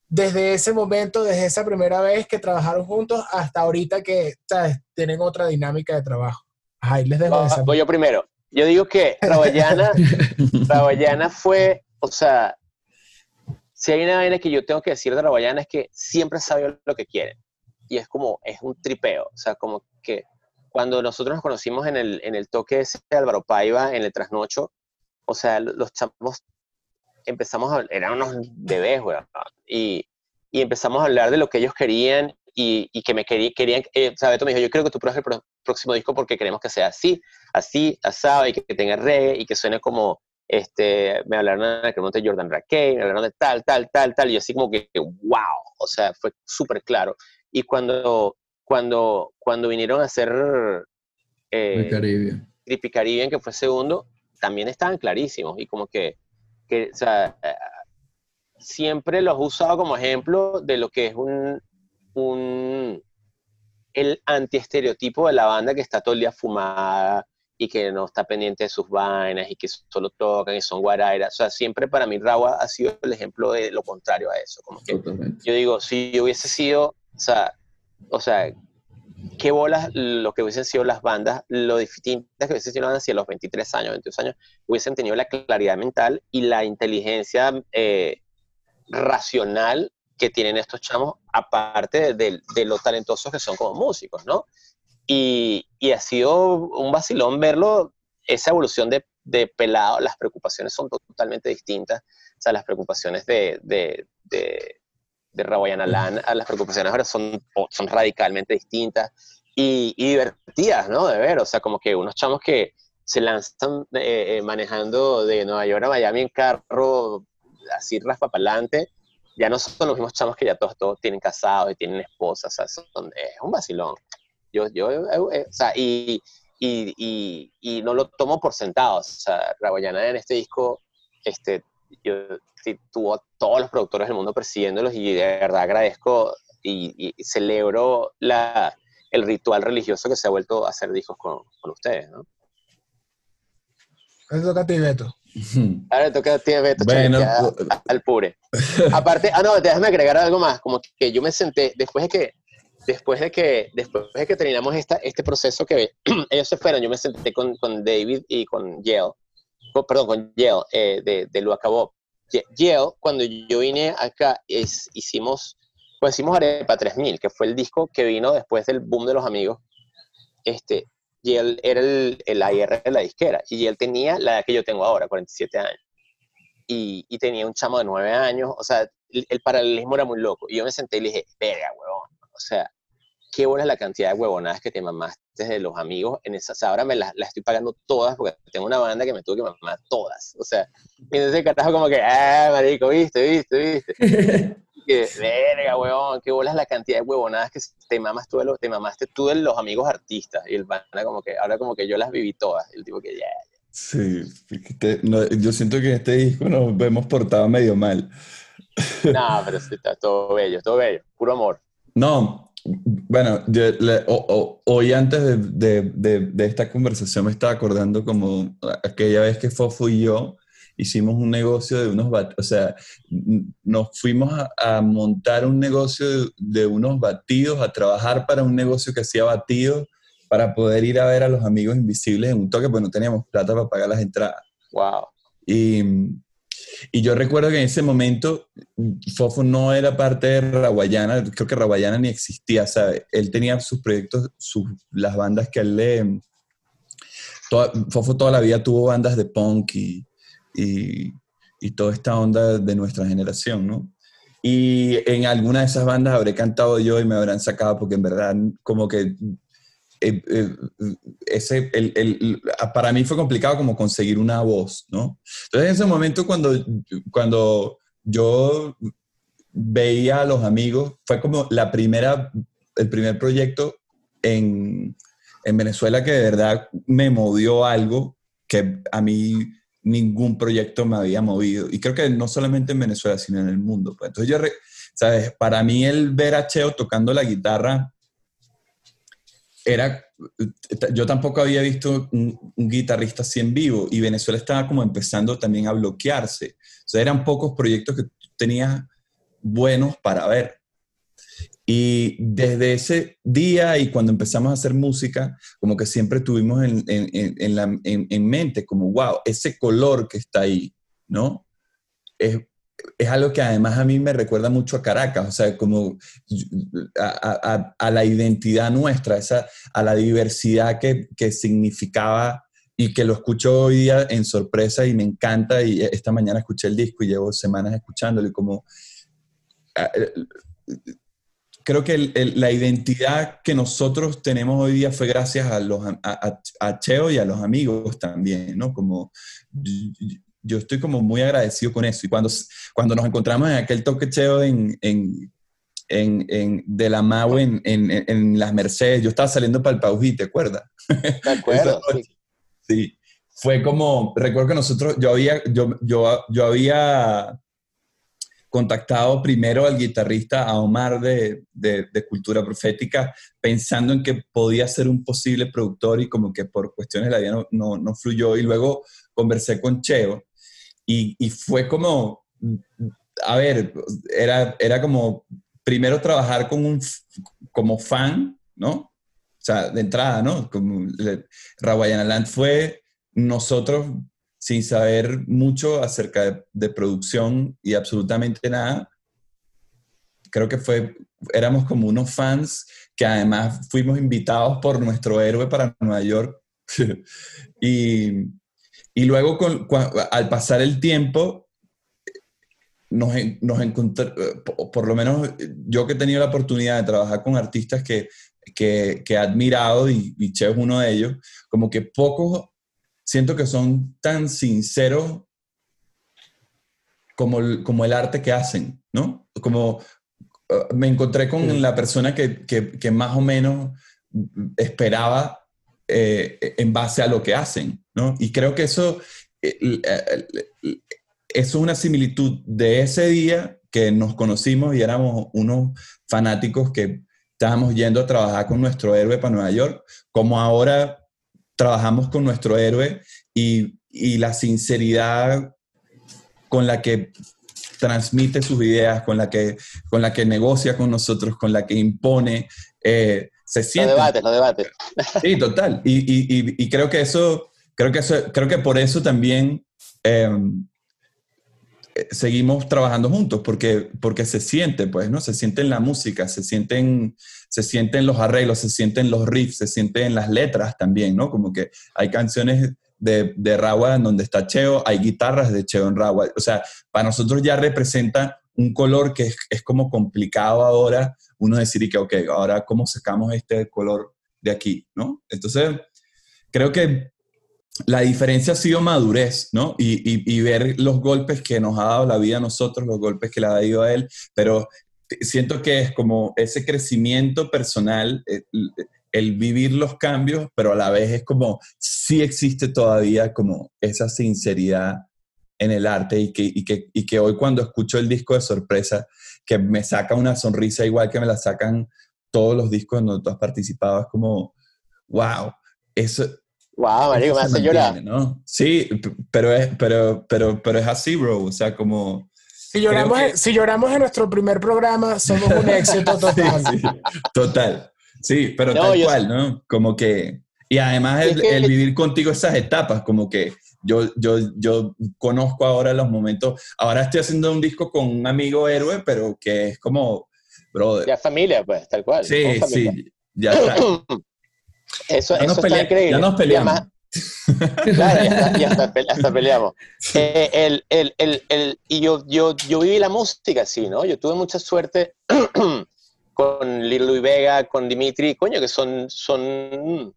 desde ese momento, desde esa primera vez que trabajaron juntos hasta ahorita que ¿sabes? tienen otra dinámica de trabajo. Ay, les dejo esa. Voy yo primero. Yo digo que Rawayana, *laughs* Rawayana fue, o sea, si hay una vaina que yo tengo que decir de Rawayana es que siempre sabe lo que quieren. Y es como, es un tripeo. O sea, como que cuando nosotros nos conocimos en el, en el toque de Álvaro Paiva, en el trasnocho, o sea, los chamos empezamos a, eran unos bebés, güey, y, y, empezamos a hablar de lo que ellos querían y, y que me querían, querían eh, ¿sabes? Tú me dijo, yo creo que tú pruebas el próximo disco porque queremos que sea así, así, asado, y que, tenga reggae, y que suene como, este, me hablaron de que de Jordan Raquel, me hablaron de tal, tal, tal, tal, y así como que, wow, o sea, fue súper claro. Y cuando, cuando, cuando vinieron a hacer eh, Caribbean. Caribbean, que fue segundo, también estaban clarísimos, y como que que, o sea, siempre los he usado como ejemplo de lo que es un, un el antiestereotipo de la banda que está todo el día fumada, y que no está pendiente de sus vainas y que solo tocan y son guarairas. O sea, siempre para mí Rawa ha sido el ejemplo de lo contrario a eso. Como que yo digo, si yo hubiese sido, o sea, o sea, qué bolas lo que hubiesen sido las bandas, lo distintas que hubiesen sido si a los 23 años, 22 años, hubiesen tenido la claridad mental y la inteligencia eh, racional que tienen estos chamos, aparte de, de, lo talentosos que son como músicos, ¿no? Y, y, ha sido un vacilón verlo, esa evolución de, de, pelado, las preocupaciones son totalmente distintas, o sea, las preocupaciones de, de, de, de Rawayan Alan a las preocupaciones ahora son, son radicalmente distintas y, y, divertidas, ¿no? De ver, o sea, como que unos chamos que se lanzan eh, eh, manejando de Nueva York a Miami en carro, así raspa para adelante, ya no son los mismos chamos que ya todos, todos tienen casados y tienen esposas, o sea, son, es un vacilón. Yo, yo, eh, eh, o sea, y, y, y, y, no lo tomo por sentado, o sea, Raboyana en este disco, este, yo, tuvo todos los productores del mundo persiguiéndolos y de verdad agradezco y, y, celebro la, el ritual religioso que se ha vuelto a hacer discos con, con ustedes, ¿no? Eso toca a ti, Beto. *laughs* Ahora toca a ti, Beto, bueno, al pure. *laughs* Aparte, ah, no, déjame agregar algo más, como que yo me senté, después de que, después de que, después de que terminamos esta, este proceso que *clears throat* ellos se fueron, yo me senté con, con David y con Yale, perdón, con Yale, eh, de, de lo acabó. Yale, cuando yo vine acá, es, hicimos, pues hicimos Arepa 3000, que fue el disco que vino después del boom de los amigos, este, y él era el, el AR de la disquera, y él tenía la edad que yo tengo ahora, 47 años. Y, y tenía un chamo de 9 años, o sea, el, el, paralelismo era muy loco. Y yo me senté y le dije, verga, huevón, o sea, qué buena es la cantidad de huevonadas que te mamaste de los amigos en esas. Ahora me las, las estoy pagando todas porque tengo una banda que me tuvo que mamar todas. O sea, y entonces carajo como que, ah, marico, viste, viste, viste. *laughs* que, verga, huevón, qué bolas la cantidad de huevonadas que te mamas tú de los, te mamaste tú de los amigos artistas. Y el banda como que, ahora como que yo las viví todas. Y el tipo que, ya, yeah, Sí, te, no, yo siento que en este disco nos vemos portado medio mal. No, pero sí, está todo bello, todo bello, puro amor. No, bueno, yo, le, o, o, hoy antes de, de, de, esta conversación me estaba acordando como aquella vez que Fofo y yo hicimos un negocio de unos batidos, o sea, nos fuimos a, a montar un negocio de, de, unos batidos, a trabajar para un negocio que hacía batidos, para poder ir a ver a los amigos invisibles en un toque, pues no teníamos plata para pagar las entradas. Wow. Y, y yo recuerdo que en ese momento Fofo no era parte de Raguayana, creo que Raguayana ni existía, ¿sabes? Él tenía sus proyectos, sus, las bandas que él le... Toda, Fofo toda la vida tuvo bandas de punk y, y, y, toda esta onda de nuestra generación, ¿no? Y en alguna de esas bandas habré cantado yo y me habrán sacado porque en verdad como que eh, eh, ese, el, el, para mí fue complicado como conseguir una voz, ¿no? Entonces en ese momento cuando, cuando yo veía a los amigos, fue como la primera, el primer proyecto en, en Venezuela que de verdad me movió algo que a mí ningún proyecto me había movido. Y creo que no solamente en Venezuela, sino en el mundo. Pues. Entonces yo, ¿sabes? Para mí el ver a Cheo tocando la guitarra era, yo tampoco había visto un, guitarrista así en vivo y Venezuela estaba como empezando también a bloquearse. O sea, eran pocos proyectos que tenías buenos para ver. Y desde ese día y cuando empezamos a hacer música, como que siempre tuvimos en, en, en, la, en mente como, wow, ese color que está ahí, ¿no? Es, es algo que además a mí me recuerda mucho a Caracas, o sea, como a, a, a la identidad nuestra, esa, a la diversidad que, que, significaba y que lo escucho hoy día en sorpresa y me encanta y esta mañana escuché el disco y llevo semanas escuchándolo y como... Creo que el, el, la identidad que nosotros tenemos hoy día fue gracias a, los, a, Cheo y a los amigos también, ¿no? Como yo estoy como muy agradecido con eso. Y cuando, cuando nos encontramos en aquel toquecheo en, en, en, en de la MAU en, en, las Mercedes, yo estaba saliendo para el Paují, ¿te acuerdas? *laughs* ¿Te acuerdas? sí. sí. Fue como, recuerdo que nosotros, yo había, yo, yo, yo había contactado primero al guitarrista, a Omar de, Cultura Profética, pensando en que podía ser un posible productor y como que por cuestiones de la vida no, no, fluyó. Y luego conversé con Cheo y, y, fue como, a ver, era, era como primero trabajar con un, como fan, ¿no? O sea, de entrada, ¿no? Como Land fue nosotros sin saber mucho acerca de, producción y absolutamente nada. Creo que fue, éramos como unos fans que además fuimos invitados por nuestro héroe para Nueva York. *laughs* y, y, luego al pasar el tiempo, nos, nos encontré, por lo menos yo que he tenido la oportunidad de trabajar con artistas que, que, que he admirado y, y Che es uno de ellos, como que pocos siento que son tan sinceros como el, como el arte que hacen, ¿no? Como uh, me encontré con la persona que, que, más o menos esperaba eh, en base a lo que hacen, ¿no? Y creo que eso, eh, eso es una similitud de ese día que nos conocimos y éramos unos fanáticos que estábamos yendo a trabajar con nuestro héroe para Nueva York, como ahora trabajamos con nuestro héroe y, la sinceridad con la que transmite sus ideas, con la que, con la que negocia con nosotros, con la que impone, eh, se siente. Lo debate, lo debate. *laughs* Sí, total. Y, creo que eso, creo que eso, creo que por eso también em, seguimos trabajando juntos, porque, porque se siente, pues, ¿no? Se siente en la música, se sienten, se sienten los arreglos, se sienten los riffs, se sienten en las letras también, ¿no? Como que hay canciones de, de Rawa en donde está Cheo, hay guitarras de Cheo en Rawa. O sea, para nosotros ya representa un color que es, como complicado ahora uno decir y que, ok, ahora cómo sacamos este color de aquí, ¿no? Entonces, creo que la diferencia ha sido madurez, ¿no? Y, y, ver los golpes que nos ha dado la vida a nosotros, los golpes que le ha dado a él, pero siento que es como ese crecimiento personal, el, el, vivir los cambios, pero a la vez es como, sí existe todavía como esa sinceridad en el arte y que, y que, y que hoy cuando escucho el disco de sorpresa, que me saca una sonrisa igual que me la sacan todos los discos en donde tú has participado, es como, wow, eso, Wow, marico, me hace llorar. Sí, pero es, pero, pero, pero es así, bro. O sea, como. Si lloramos, si lloramos en nuestro primer programa, somos un éxito *laughs* total. sí, total. Sí, pero tal cual, ¿no? Como que. Y además el, vivir contigo esas etapas, como que yo, yo, yo conozco ahora los momentos. Ahora estoy haciendo un disco con un amigo héroe, pero que es como. Brother. Ya familia, pues, tal cual. Sí, sí, ya está. *coughs* Eso, eso está increíble. Ya nos peleamos. *laughs* claro, ya, *laughs* hasta, peleamos. Eh, el, el, el, y yo, yo, yo viví la música así, ¿no? Yo tuve mucha suerte *coughs* con Lil Louis Vega, con Dimitri, coño, que son, son,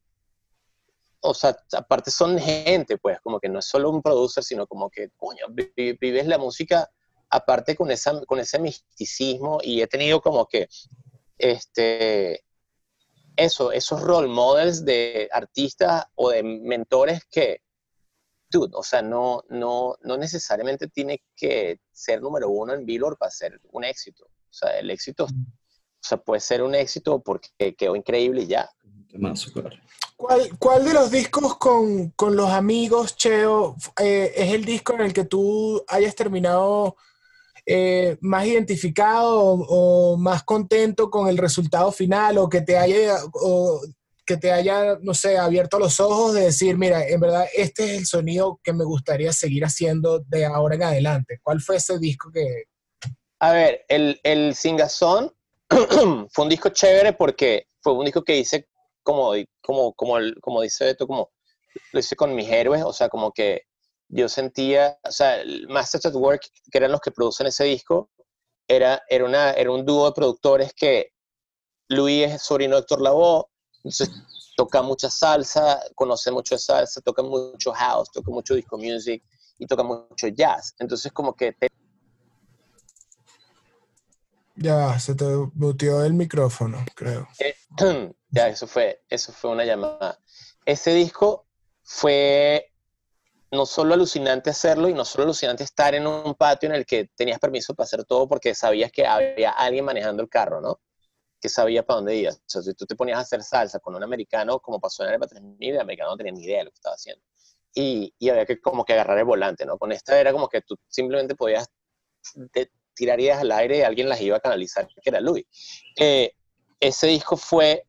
o sea, aparte son gente, pues, como que no es solo un producer, sino como que, coño, vives la música aparte con, esa, con ese misticismo y he tenido como que, este, eso, esos role models de artistas o de mentores que, dude, o sea, no, no, no necesariamente tiene que ser número uno en Billboard para ser un éxito. O sea, el éxito, o sea, puede ser un éxito porque quedó increíble y ya. ¿Cuál, ¿Cuál, de los discos con, con los amigos, Cheo, eh, es el disco en el que tú hayas terminado eh, más identificado o, más contento con el resultado final o que te haya, o que te haya, no sé, abierto los ojos de decir, mira, en verdad este es el sonido que me gustaría seguir haciendo de ahora en adelante? ¿Cuál fue ese disco que... A ver, el, el Singazón *clears throat* fue un disco chévere porque fue un disco que hice como, como, como, como dice esto como lo hice con mis héroes, o sea, como que yo sentía, o sea, Masters at Work, que eran los que producen ese disco, era, era, una, era un dúo de productores que Luis es sobrino de Héctor Lavoe, entonces toca mucha salsa, conoce mucho de salsa, toca mucho house, toca mucho disco music y toca mucho jazz. Entonces como que... Ya, se te muteó el micrófono, creo. *clears throat* Ya, eso fue, eso fue una llamada. Ese disco fue no solo alucinante hacerlo y no solo alucinante estar en un patio en el que tenías permiso para hacer todo porque sabías que había alguien manejando el carro, ¿no? Que sabía para dónde ibas. O sea, si tú te ponías a hacer salsa con un americano, como pasó en el 3000, el americano no tenía ni idea de lo que estaba haciendo. Y, y, había que como que agarrar el volante, ¿no? Con esta era como que tú simplemente podías tirar ideas al aire y alguien las iba a canalizar, que era Louis. Eh, ese disco fue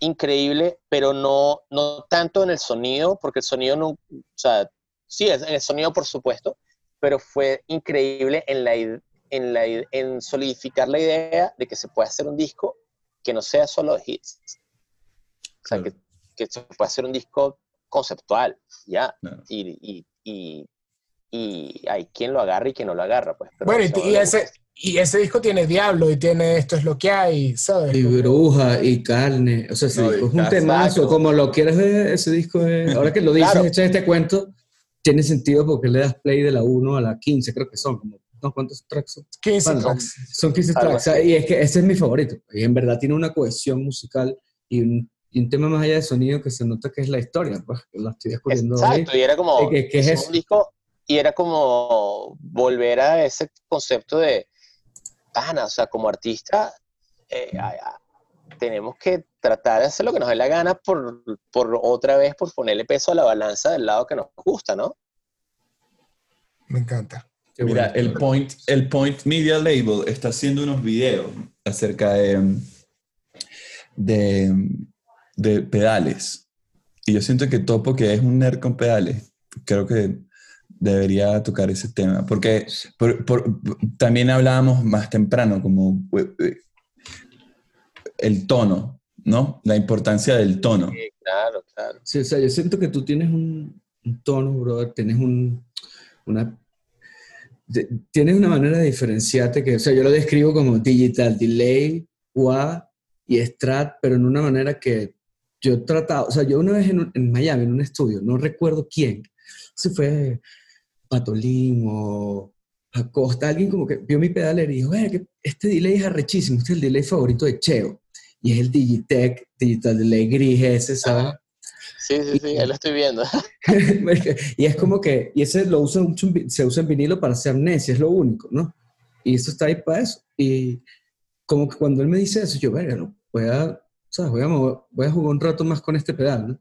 increíble, pero no, no tanto en el sonido, porque el sonido no, o sea, sí, en el sonido por supuesto, pero fue increíble en, la, en, la, en solidificar la idea de que se puede hacer un disco que no sea solo hits. O sea, que, que, se puede hacer un disco conceptual, ¿ya? Y, y, y, hay quien lo agarra y quien no lo agarra, pues. bueno, y, ese, y ese disco tiene Diablo y tiene Esto es lo que hay, ¿sabes? Y Bruja y Carne. O sea, ese disco es un temazo. Como lo quieres ver, ese disco es. Ahora que lo dices, claro. este cuento, tiene sentido porque le das play de la 1 a la 15, creo que son. Como, ¿no? ¿Cuántos tracks son? 15 tracks. Son 15 tracks. Y es que ese es mi favorito. Y en verdad tiene una cohesión musical y un, y un tema más allá de sonido que se nota que es la historia. Pues, lo estoy descubriendo. Exacto, hoy. y era como. ¿Qué, qué es, es un disco. Y era como volver a ese concepto de o sea, como artista, eh, tenemos que tratar de hacer lo que nos dé la gana por, por otra vez, por ponerle peso a la balanza del lado que nos gusta, ¿no? Me encanta. Mira, el Point, el Point Media Label está haciendo unos videos acerca de, de, de pedales. Y yo siento que Topo, que es un nerd con pedales, creo que debería tocar ese tema, porque también hablábamos más temprano, como eh, eh, el tono, ¿no? La importancia del tono. Sí, claro, claro. Sí, o sea, yo siento que tú tienes un, tono, brother, tienes un, una... tienes una manera de diferenciarte que, o sea, yo lo describo como digital delay, wah y strat, pero en una manera que yo he tratado, o sea, yo una vez en, en Miami, en un estudio, no recuerdo quién, se fue Patolín o Acosta, alguien como que vio mi pedal y dijo, que este delay es arrechísimo, este es el delay favorito de Cheo. Y es el Digitech, Digital Delay gris ese, ¿sabes? Sí, sí, sí, ahí lo estoy viendo. *laughs* y es como que, y ese lo usa mucho, se usa en vinilo para hacer amnesia, es lo único, ¿no? Y eso está ahí para eso. Y como que cuando él me dice eso, yo, verga, no, voy a, ¿sabes? Voy a, voy a jugar un rato más con este pedal, ¿no?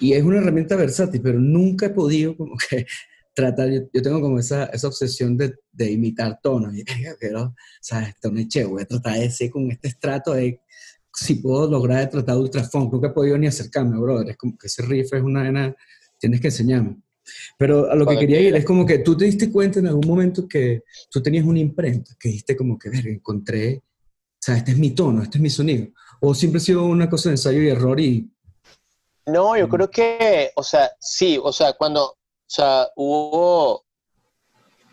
Y es una herramienta versátil, pero nunca he podido como que tratar, yo, yo, tengo como esa, esa obsesión de, de imitar tonos, y *laughs* pero, ¿sabes? Tono che, voy a tratar de ser con este estrato de si puedo lograr de tratar de ultrafunk, nunca he podido ni acercarme, brother, es como que ese riff es una vena, tienes que enseñarme. Pero a lo que quería ir es como que tú te diste cuenta en algún momento que tú tenías una imprenta, que dijiste como que, ver, encontré, o sea, este es mi tono, este es mi sonido. O siempre ha sido una cosa de ensayo y error y... No, yo creo que, o sea, sí, o sea, cuando, o sea, hubo,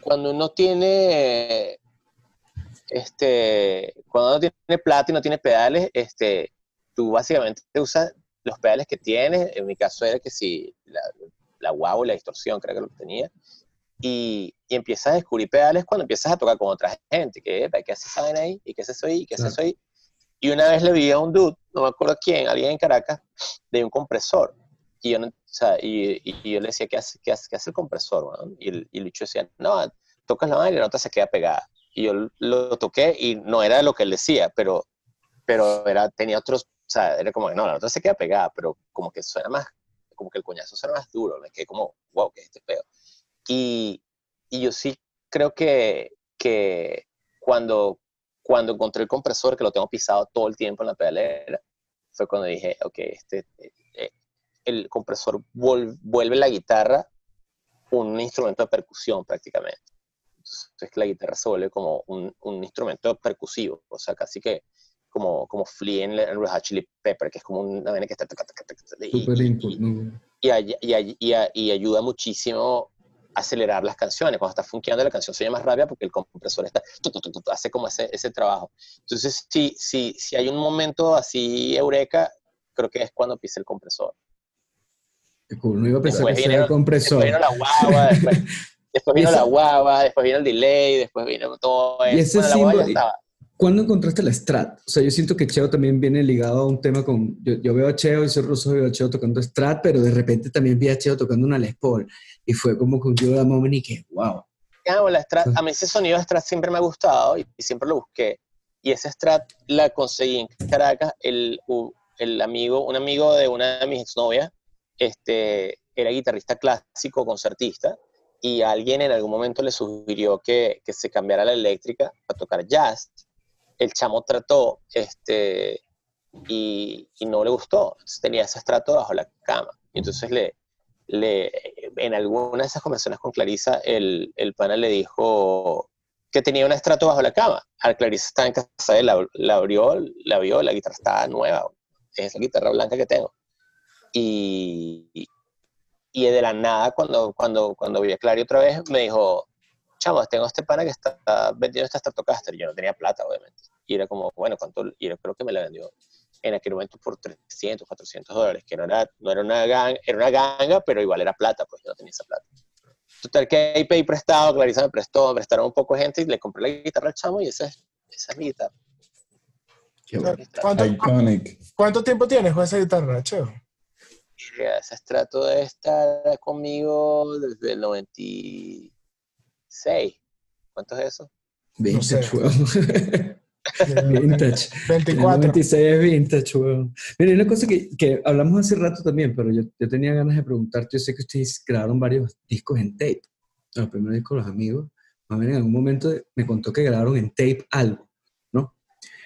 cuando uno tiene, este, cuando uno tiene plata y no tiene pedales, este, tú básicamente usas los pedales que tienes, en mi caso era que si la, la wow la distorsión, creo que lo que tenía, y, y, empiezas a descubrir pedales cuando empiezas a tocar con otra gente, que, ¿qué hace saben ahí? ¿Y qué es eso ahí? ¿Y qué es eso ahí? Y una vez le vi a un dude, no me acuerdo quién, alguien en Caracas, de un compresor. Y yo, o sea, y, y, yo le decía, ¿qué hace, qué hace, qué hace el compresor? Y, el, y el bicho decía, no, tocas la mano y la nota se queda pegada. Y yo lo toqué y no era lo que él decía, pero, pero era, tenía otros, o sea, era como que no, la nota se queda pegada, pero como que suena más, como que el coñazo suena más duro, me quedé como, wow, que este peo. Y, y yo sí creo que, que cuando, cuando encontré el compresor, que lo tengo pisado todo el tiempo en la pedalera, fue cuando dije, ok, este, el compresor vuelve la guitarra un instrumento de percusión prácticamente. Entonces la guitarra se vuelve como un, un instrumento percusivo, o sea, casi que como, como Flea en, Red Hot Chili Pepper, que es como una vena que está... Y, ayuda muchísimo a acelerar las canciones. Cuando está funcionando la canción se llama más rápida porque el compresor está, hace como ese, ese trabajo. Entonces, si, si, si hay un momento así eureka, creo que es cuando pisa el compresor. Cool. No iba a pensar después que vino, el compresor. Después vino la guava, después, *laughs* después vino la guava, después vino el delay, después vino todo. Y ese, bueno, símbolo, ¿Cuándo encontraste la Strat? O sea, yo siento que Cheo también viene ligado a un tema con... Yo, yo veo a Cheo y soy ruso, veo a Cheo tocando Strat, pero de repente también vi a Cheo tocando una Les Paul. Y fue como que yo la moment y que, wow. Ah, la Strat, a mí ese sonido de Strat siempre me ha gustado y, y siempre lo busqué. Y esa Strat la conseguí en Caracas. El, el amigo, un amigo de una de mis exnovias, este, era guitarrista clásico, concertista, y alguien en algún momento le sugirió que, que se cambiara la eléctrica para tocar jazz. El chamo trató, este, y, y no le gustó. Entonces tenía ese estrato bajo la cama. Entonces le, le, en alguna de esas conversaciones con Clarisa, el, el pana le dijo que tenía un estrato bajo la cama. Al Clarisa estaba en casa de la, la abrió, la vio, la guitarra estaba nueva. Es la guitarra blanca que tengo. Y, y de la nada, cuando, cuando, cuando vi a Clary otra vez, me dijo, chamo, tengo este pana que está vendiendo esta Stratocaster. Yo no tenía plata, obviamente. Y era como, bueno, ¿cuánto? Y yo creo que me la vendió en aquel momento por 300, 400 dólares, que no era, no era una ganga, era una ganga, pero igual era plata, pues yo no tenía esa plata. Total que ahí pedí prestado, Clarisa me prestó, me prestaron un poco de gente y le compré la guitarra al chamo y esa es, esa es mi guitarra. Qué bueno. ¿Cuánto, Iconic. cuánto tiempo tienes con esa guitarra, Cheo? Ese estrato debe estar conmigo desde el 96. ¿Cuánto es eso? Vintage, sé. weón. *laughs* vintage. El 24. 96 es vintage, weón. Mira, hay una cosa que, que hablamos hace rato también, pero yo, yo tenía ganas de preguntarte. Yo sé que ustedes grabaron varios discos en tape. Los primeros discos, los amigos. Más bien en algún momento me contó que grabaron en tape algo, ¿no?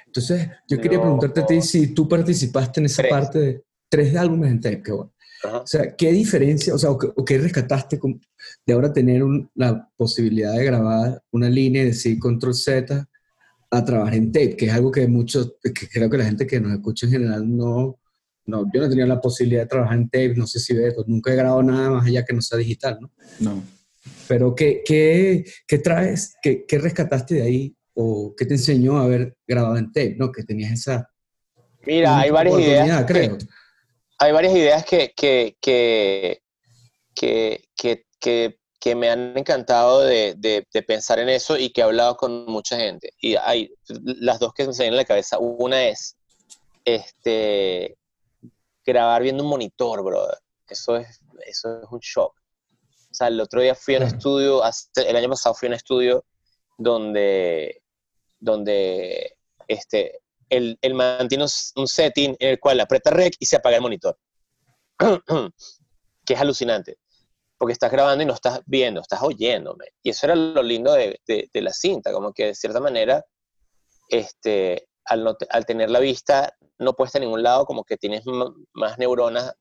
Entonces, yo quería No. preguntarte a ti si tú participaste en esa Tres. parte de tres álbumes en tape, qué bueno. Ajá. O sea, ¿qué diferencia, o sea, o qué, o qué rescataste con- de ahora tener un- la posibilidad de grabar una línea y decir control Z a trabajar en tape, que es algo que muchos, que creo que la gente que nos escucha en general no, no, yo no tenía la posibilidad de trabajar en tape, no sé si ves, nunca he grabado nada más allá que no sea digital, ¿no? No. Pero ¿qué, qué, qué traes, qué, qué rescataste de ahí o qué te enseñó a haber grabado en tape, ¿no? Que tenías esa Mira, hay varias ideas. que- creo. Hay varias ideas que, que, que, que, que, que- que me han encantado de, de- de pensar en eso y que he hablado con mucha gente. Y hay las dos que me salen en la cabeza. Una es este, grabar viendo un monitor, brother. Eso es, eso es un shock. O sea, el otro día fui a un Claro. estudio, hace- el año pasado fui a un estudio donde, donde este, el, el un, setting en el cual aprieta rec y se apaga el monitor. *clears throat* que es alucinante. Porque estás grabando y no estás viendo, estás oyéndome. Y eso era lo lindo de, de- la cinta, como que de cierta manera, este, al, no al tener la vista, no puedes estar en ningún lado, como que tienes más neuronas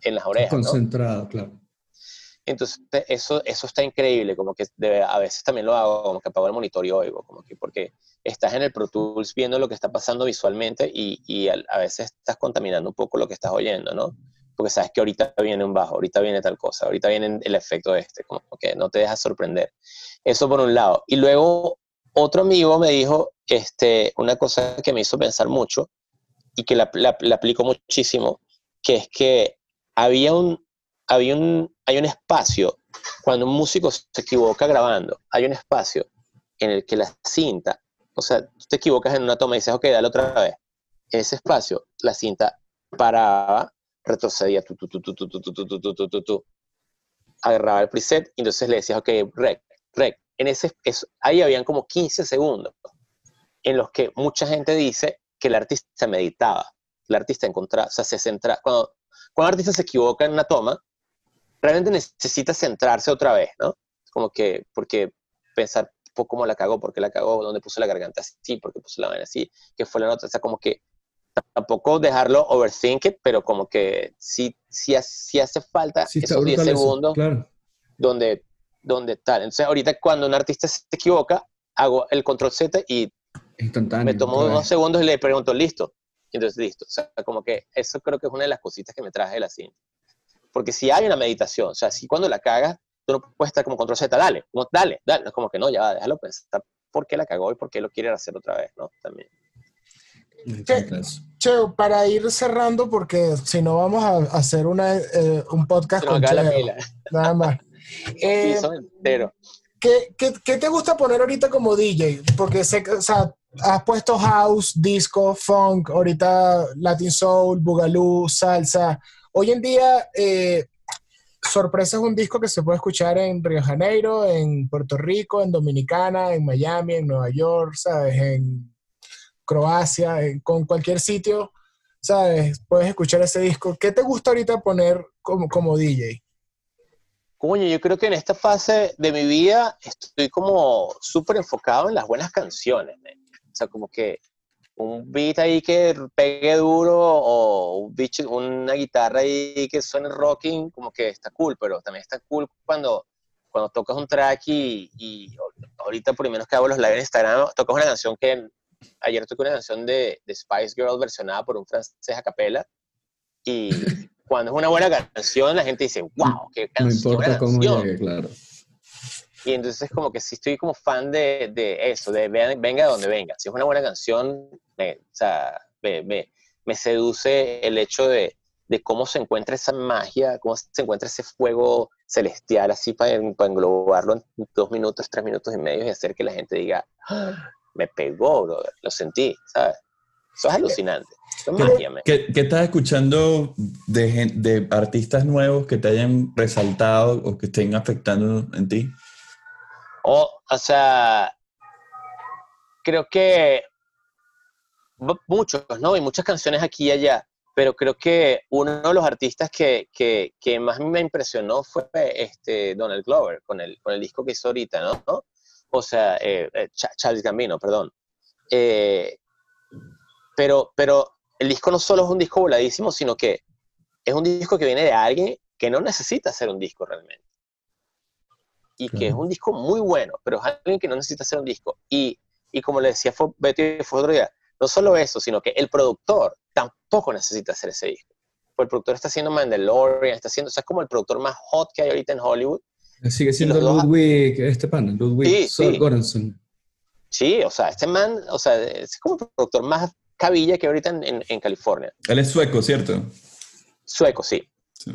en las orejas. ¿no? Concentrado, claro. Entonces, eso, eso está increíble, como que de- a veces también lo hago, como que apago el monitor y oigo, como que porque estás en el Pro Tools viendo lo que está pasando visualmente y, y al- a veces estás contaminando un poco lo que estás oyendo, ¿no? Porque sabes que ahorita viene un bajo, ahorita viene tal cosa, ahorita viene el efecto este, como que no te dejas sorprender. Eso por un lado. Y luego otro amigo me dijo este, una cosa que me hizo pensar mucho y que la, la- la aplico muchísimo, que es que había un, había un, hay un espacio, cuando un músico se equivoca grabando, hay un espacio en el que la cinta, o sea, tú te equivocas en una toma y dices, ok, dale otra vez. Ese espacio, la cinta paraba, retrocedía, tu, tu, tu, tu, tu, tu, tu, tu, tu, tu, tu, agarraba el preset y entonces le decías, ok, rec, rec. En ese, eso- ahí habían como 15 segundos en los que mucha gente dice que el artista meditaba, el artista encontraba, o sea, se centra, cuando, cuando un artista se equivoca en una toma, realmente necesita centrarse otra vez, ¿no? Como que, porque pensar cómo la cagó, por qué la cagó, dónde puso la garganta así, por qué puso la vaina así, qué fue la nota, o sea, como que tampoco dejarlo overthink it, pero como que sí, sí, sí hace falta Sí, esos 10 brutal eso, segundos Claro. donde, donde tal. Entonces, ahorita cuando un artista se equivoca, hago el control Z y Instantáneo. me tomo vez. unos segundos y le pregunto, listo. Y entonces, listo. O sea, como que eso creo que es una de las cositas que me traje de la cinta. Porque si hay una meditación, o sea, si cuando la cagas, tú no puedes estar como control Z, dale, como, dale, dale. No es como que no, ya va, déjalo pensar por qué la cagó y por qué lo quiere hacer otra vez, ¿no? También. Eso. Cheo, para ir cerrando, porque si no vamos a hacer una, eh, un podcast nos con Cheo, nada más. *laughs* Eh, Piso entero. ¿qué, qué, qué te gusta poner ahorita como DJ? Porque sé que, o sea, has puesto house, disco, funk, ahorita Latin soul, boogaloo, salsa. Hoy en día, eh, Sorpresa es un disco que se puede escuchar en Río Janeiro, en Puerto Rico, en Dominicana, en Miami, en Nueva York, ¿sabes? En Croacia, en- con cualquier sitio, ¿sabes? Puedes escuchar ese disco. ¿Qué te gusta ahorita poner como, como DJ? Coño, yo creo que en esta fase de mi vida estoy como súper enfocado en las buenas canciones. O sea, como que un beat ahí que pegue duro o un beat, una guitarra ahí que suene rocking, como que está cool, pero también está cool cuando, cuando tocas un track y, y ahorita por lo menos que hago los live en Instagram, tocas una canción que ayer toqué una canción de, de Spice Girls versionada por un francés a capela y cuando es una buena canción la gente dice, wow, qué No canción, importa cómo canción". llegue, claro. Y entonces como que sí estoy como fan de, de eso, de venga de donde venga. Si es una buena canción, me, o sea, me, me- me seduce el hecho de, de cómo se encuentra esa magia, cómo se encuentra ese fuego celestial así para, para englobarlo en dos minutos, tres minutos y medio y hacer que la gente diga, "Ah, me pegó, brother, lo sentí, ¿sabes? Eso es alucinante. Eso es magia, man. ¿Qué, qué estás escuchando de, de artistas nuevos que te hayan resaltado o que estén afectando en ti? O, o sea, creo que mu- muchos, ¿no? Y muchas canciones aquí y allá, pero creo que uno de los artistas que, que, más me impresionó fue este Donald Glover, con el, con el disco que hizo ahorita, ¿no? O sea, eh, eh, Cha- Charles Gambino, perdón. Eh, pero, pero el disco no solo es un disco voladísimo, sino que es un disco que viene de alguien que no necesita hacer un disco realmente y que es un disco muy bueno, pero es alguien que no necesita hacer un disco. Y, y como le decía Betty fue otro día, no solo eso, sino que el productor tampoco necesita hacer ese disco. El productor está haciendo Mandalorian, está haciendo, o sea, es como el productor más hot que hay ahorita en Hollywood. Sigue siendo los dos- Ludwig, este pana, Ludwig Sí, sí. O sea, este man, o sea, es como el productor más cabilla que hay ahorita en, en- en California. Él es sueco, ¿cierto? Sueco, sí. Sí.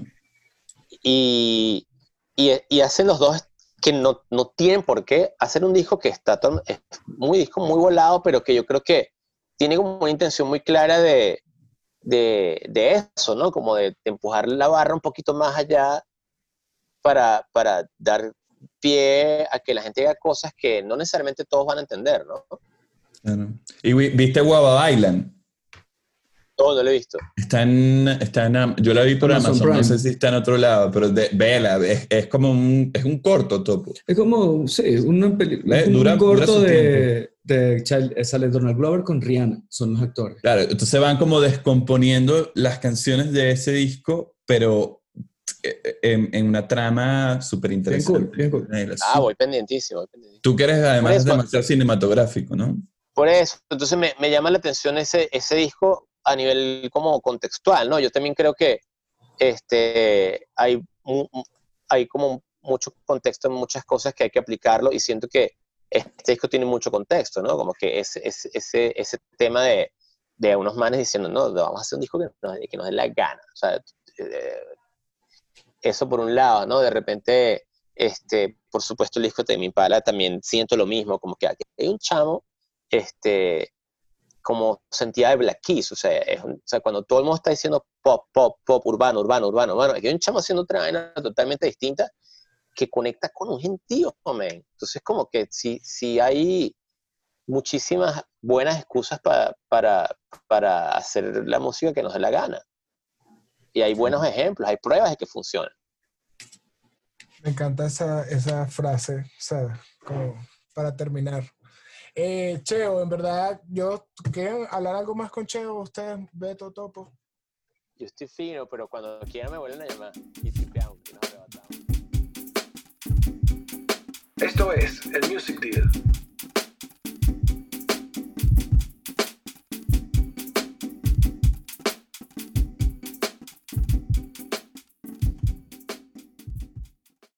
Y, y, y hacen los dos que no, no tienen por qué hacer un disco que está to- es muy disco muy volado, pero que yo creo que tiene como una intención muy clara de, de, de eso, ¿no? Como de, de empujar la barra un poquito más allá para, para dar pie a que la gente haga cosas que no necesariamente todos van a entender, ¿no? Claro. ¿Y vi- viste Guava Island? Todo no lo he visto. Está en, está en yo la vi por Amazon Amazon, no sé si está en otro lado, pero de, vela, es, es como un, es un corto topo. Es como, sí, una película. Eh, un dura- dura corto su de, de Child- eh, sale Donald Glover con Rihanna, son los actores. Claro, entonces van como descomponiendo las canciones de ese disco, pero eh, en, en una trama súper interesante. Bien cool, bien cool. Ah, voy pendientísimo, voy pendientísimo. Tú que eres además eso- demasiado cinematográfico, ¿no? Por eso, entonces me, me llama la atención ese, ese disco a nivel como contextual, ¿no? Yo también creo que este, hay, hay como mucho contexto en muchas cosas que hay que aplicarlo y siento que este disco tiene mucho contexto, ¿no? Como que ese, ese, ese, tema de, de unos manes diciendo, no, vamos a hacer un disco que nos, que nos dé la gana. Eh, eso por un lado, ¿no? De repente, este, por supuesto, el disco de Mi Impala también siento lo mismo, como que hay un chamo, este, como sentía de Black Keys, o sea, es un- o sea, cuando todo el mundo está diciendo pop, pop, pop, urbano, urbano, urbano, urbano, hay un chamo haciendo otra vaina totalmente distinta que conecta con un gentío, man. Entonces, como que si, si hay muchísimas buenas excusas pa- para, para hacer la música que nos dé la gana. Y hay buenos ejemplos, hay pruebas de que funciona. Me encanta esa, esa frase, ¿sabes? Como para terminar. Eh, Cheo, en verdad, yo quieren hablar algo más con Cheo, ustedes, Beto, Topo. Yo estoy fino, pero cuando quieran me vuelven a llamar y nos arrebatamos. Esto es el Music Deal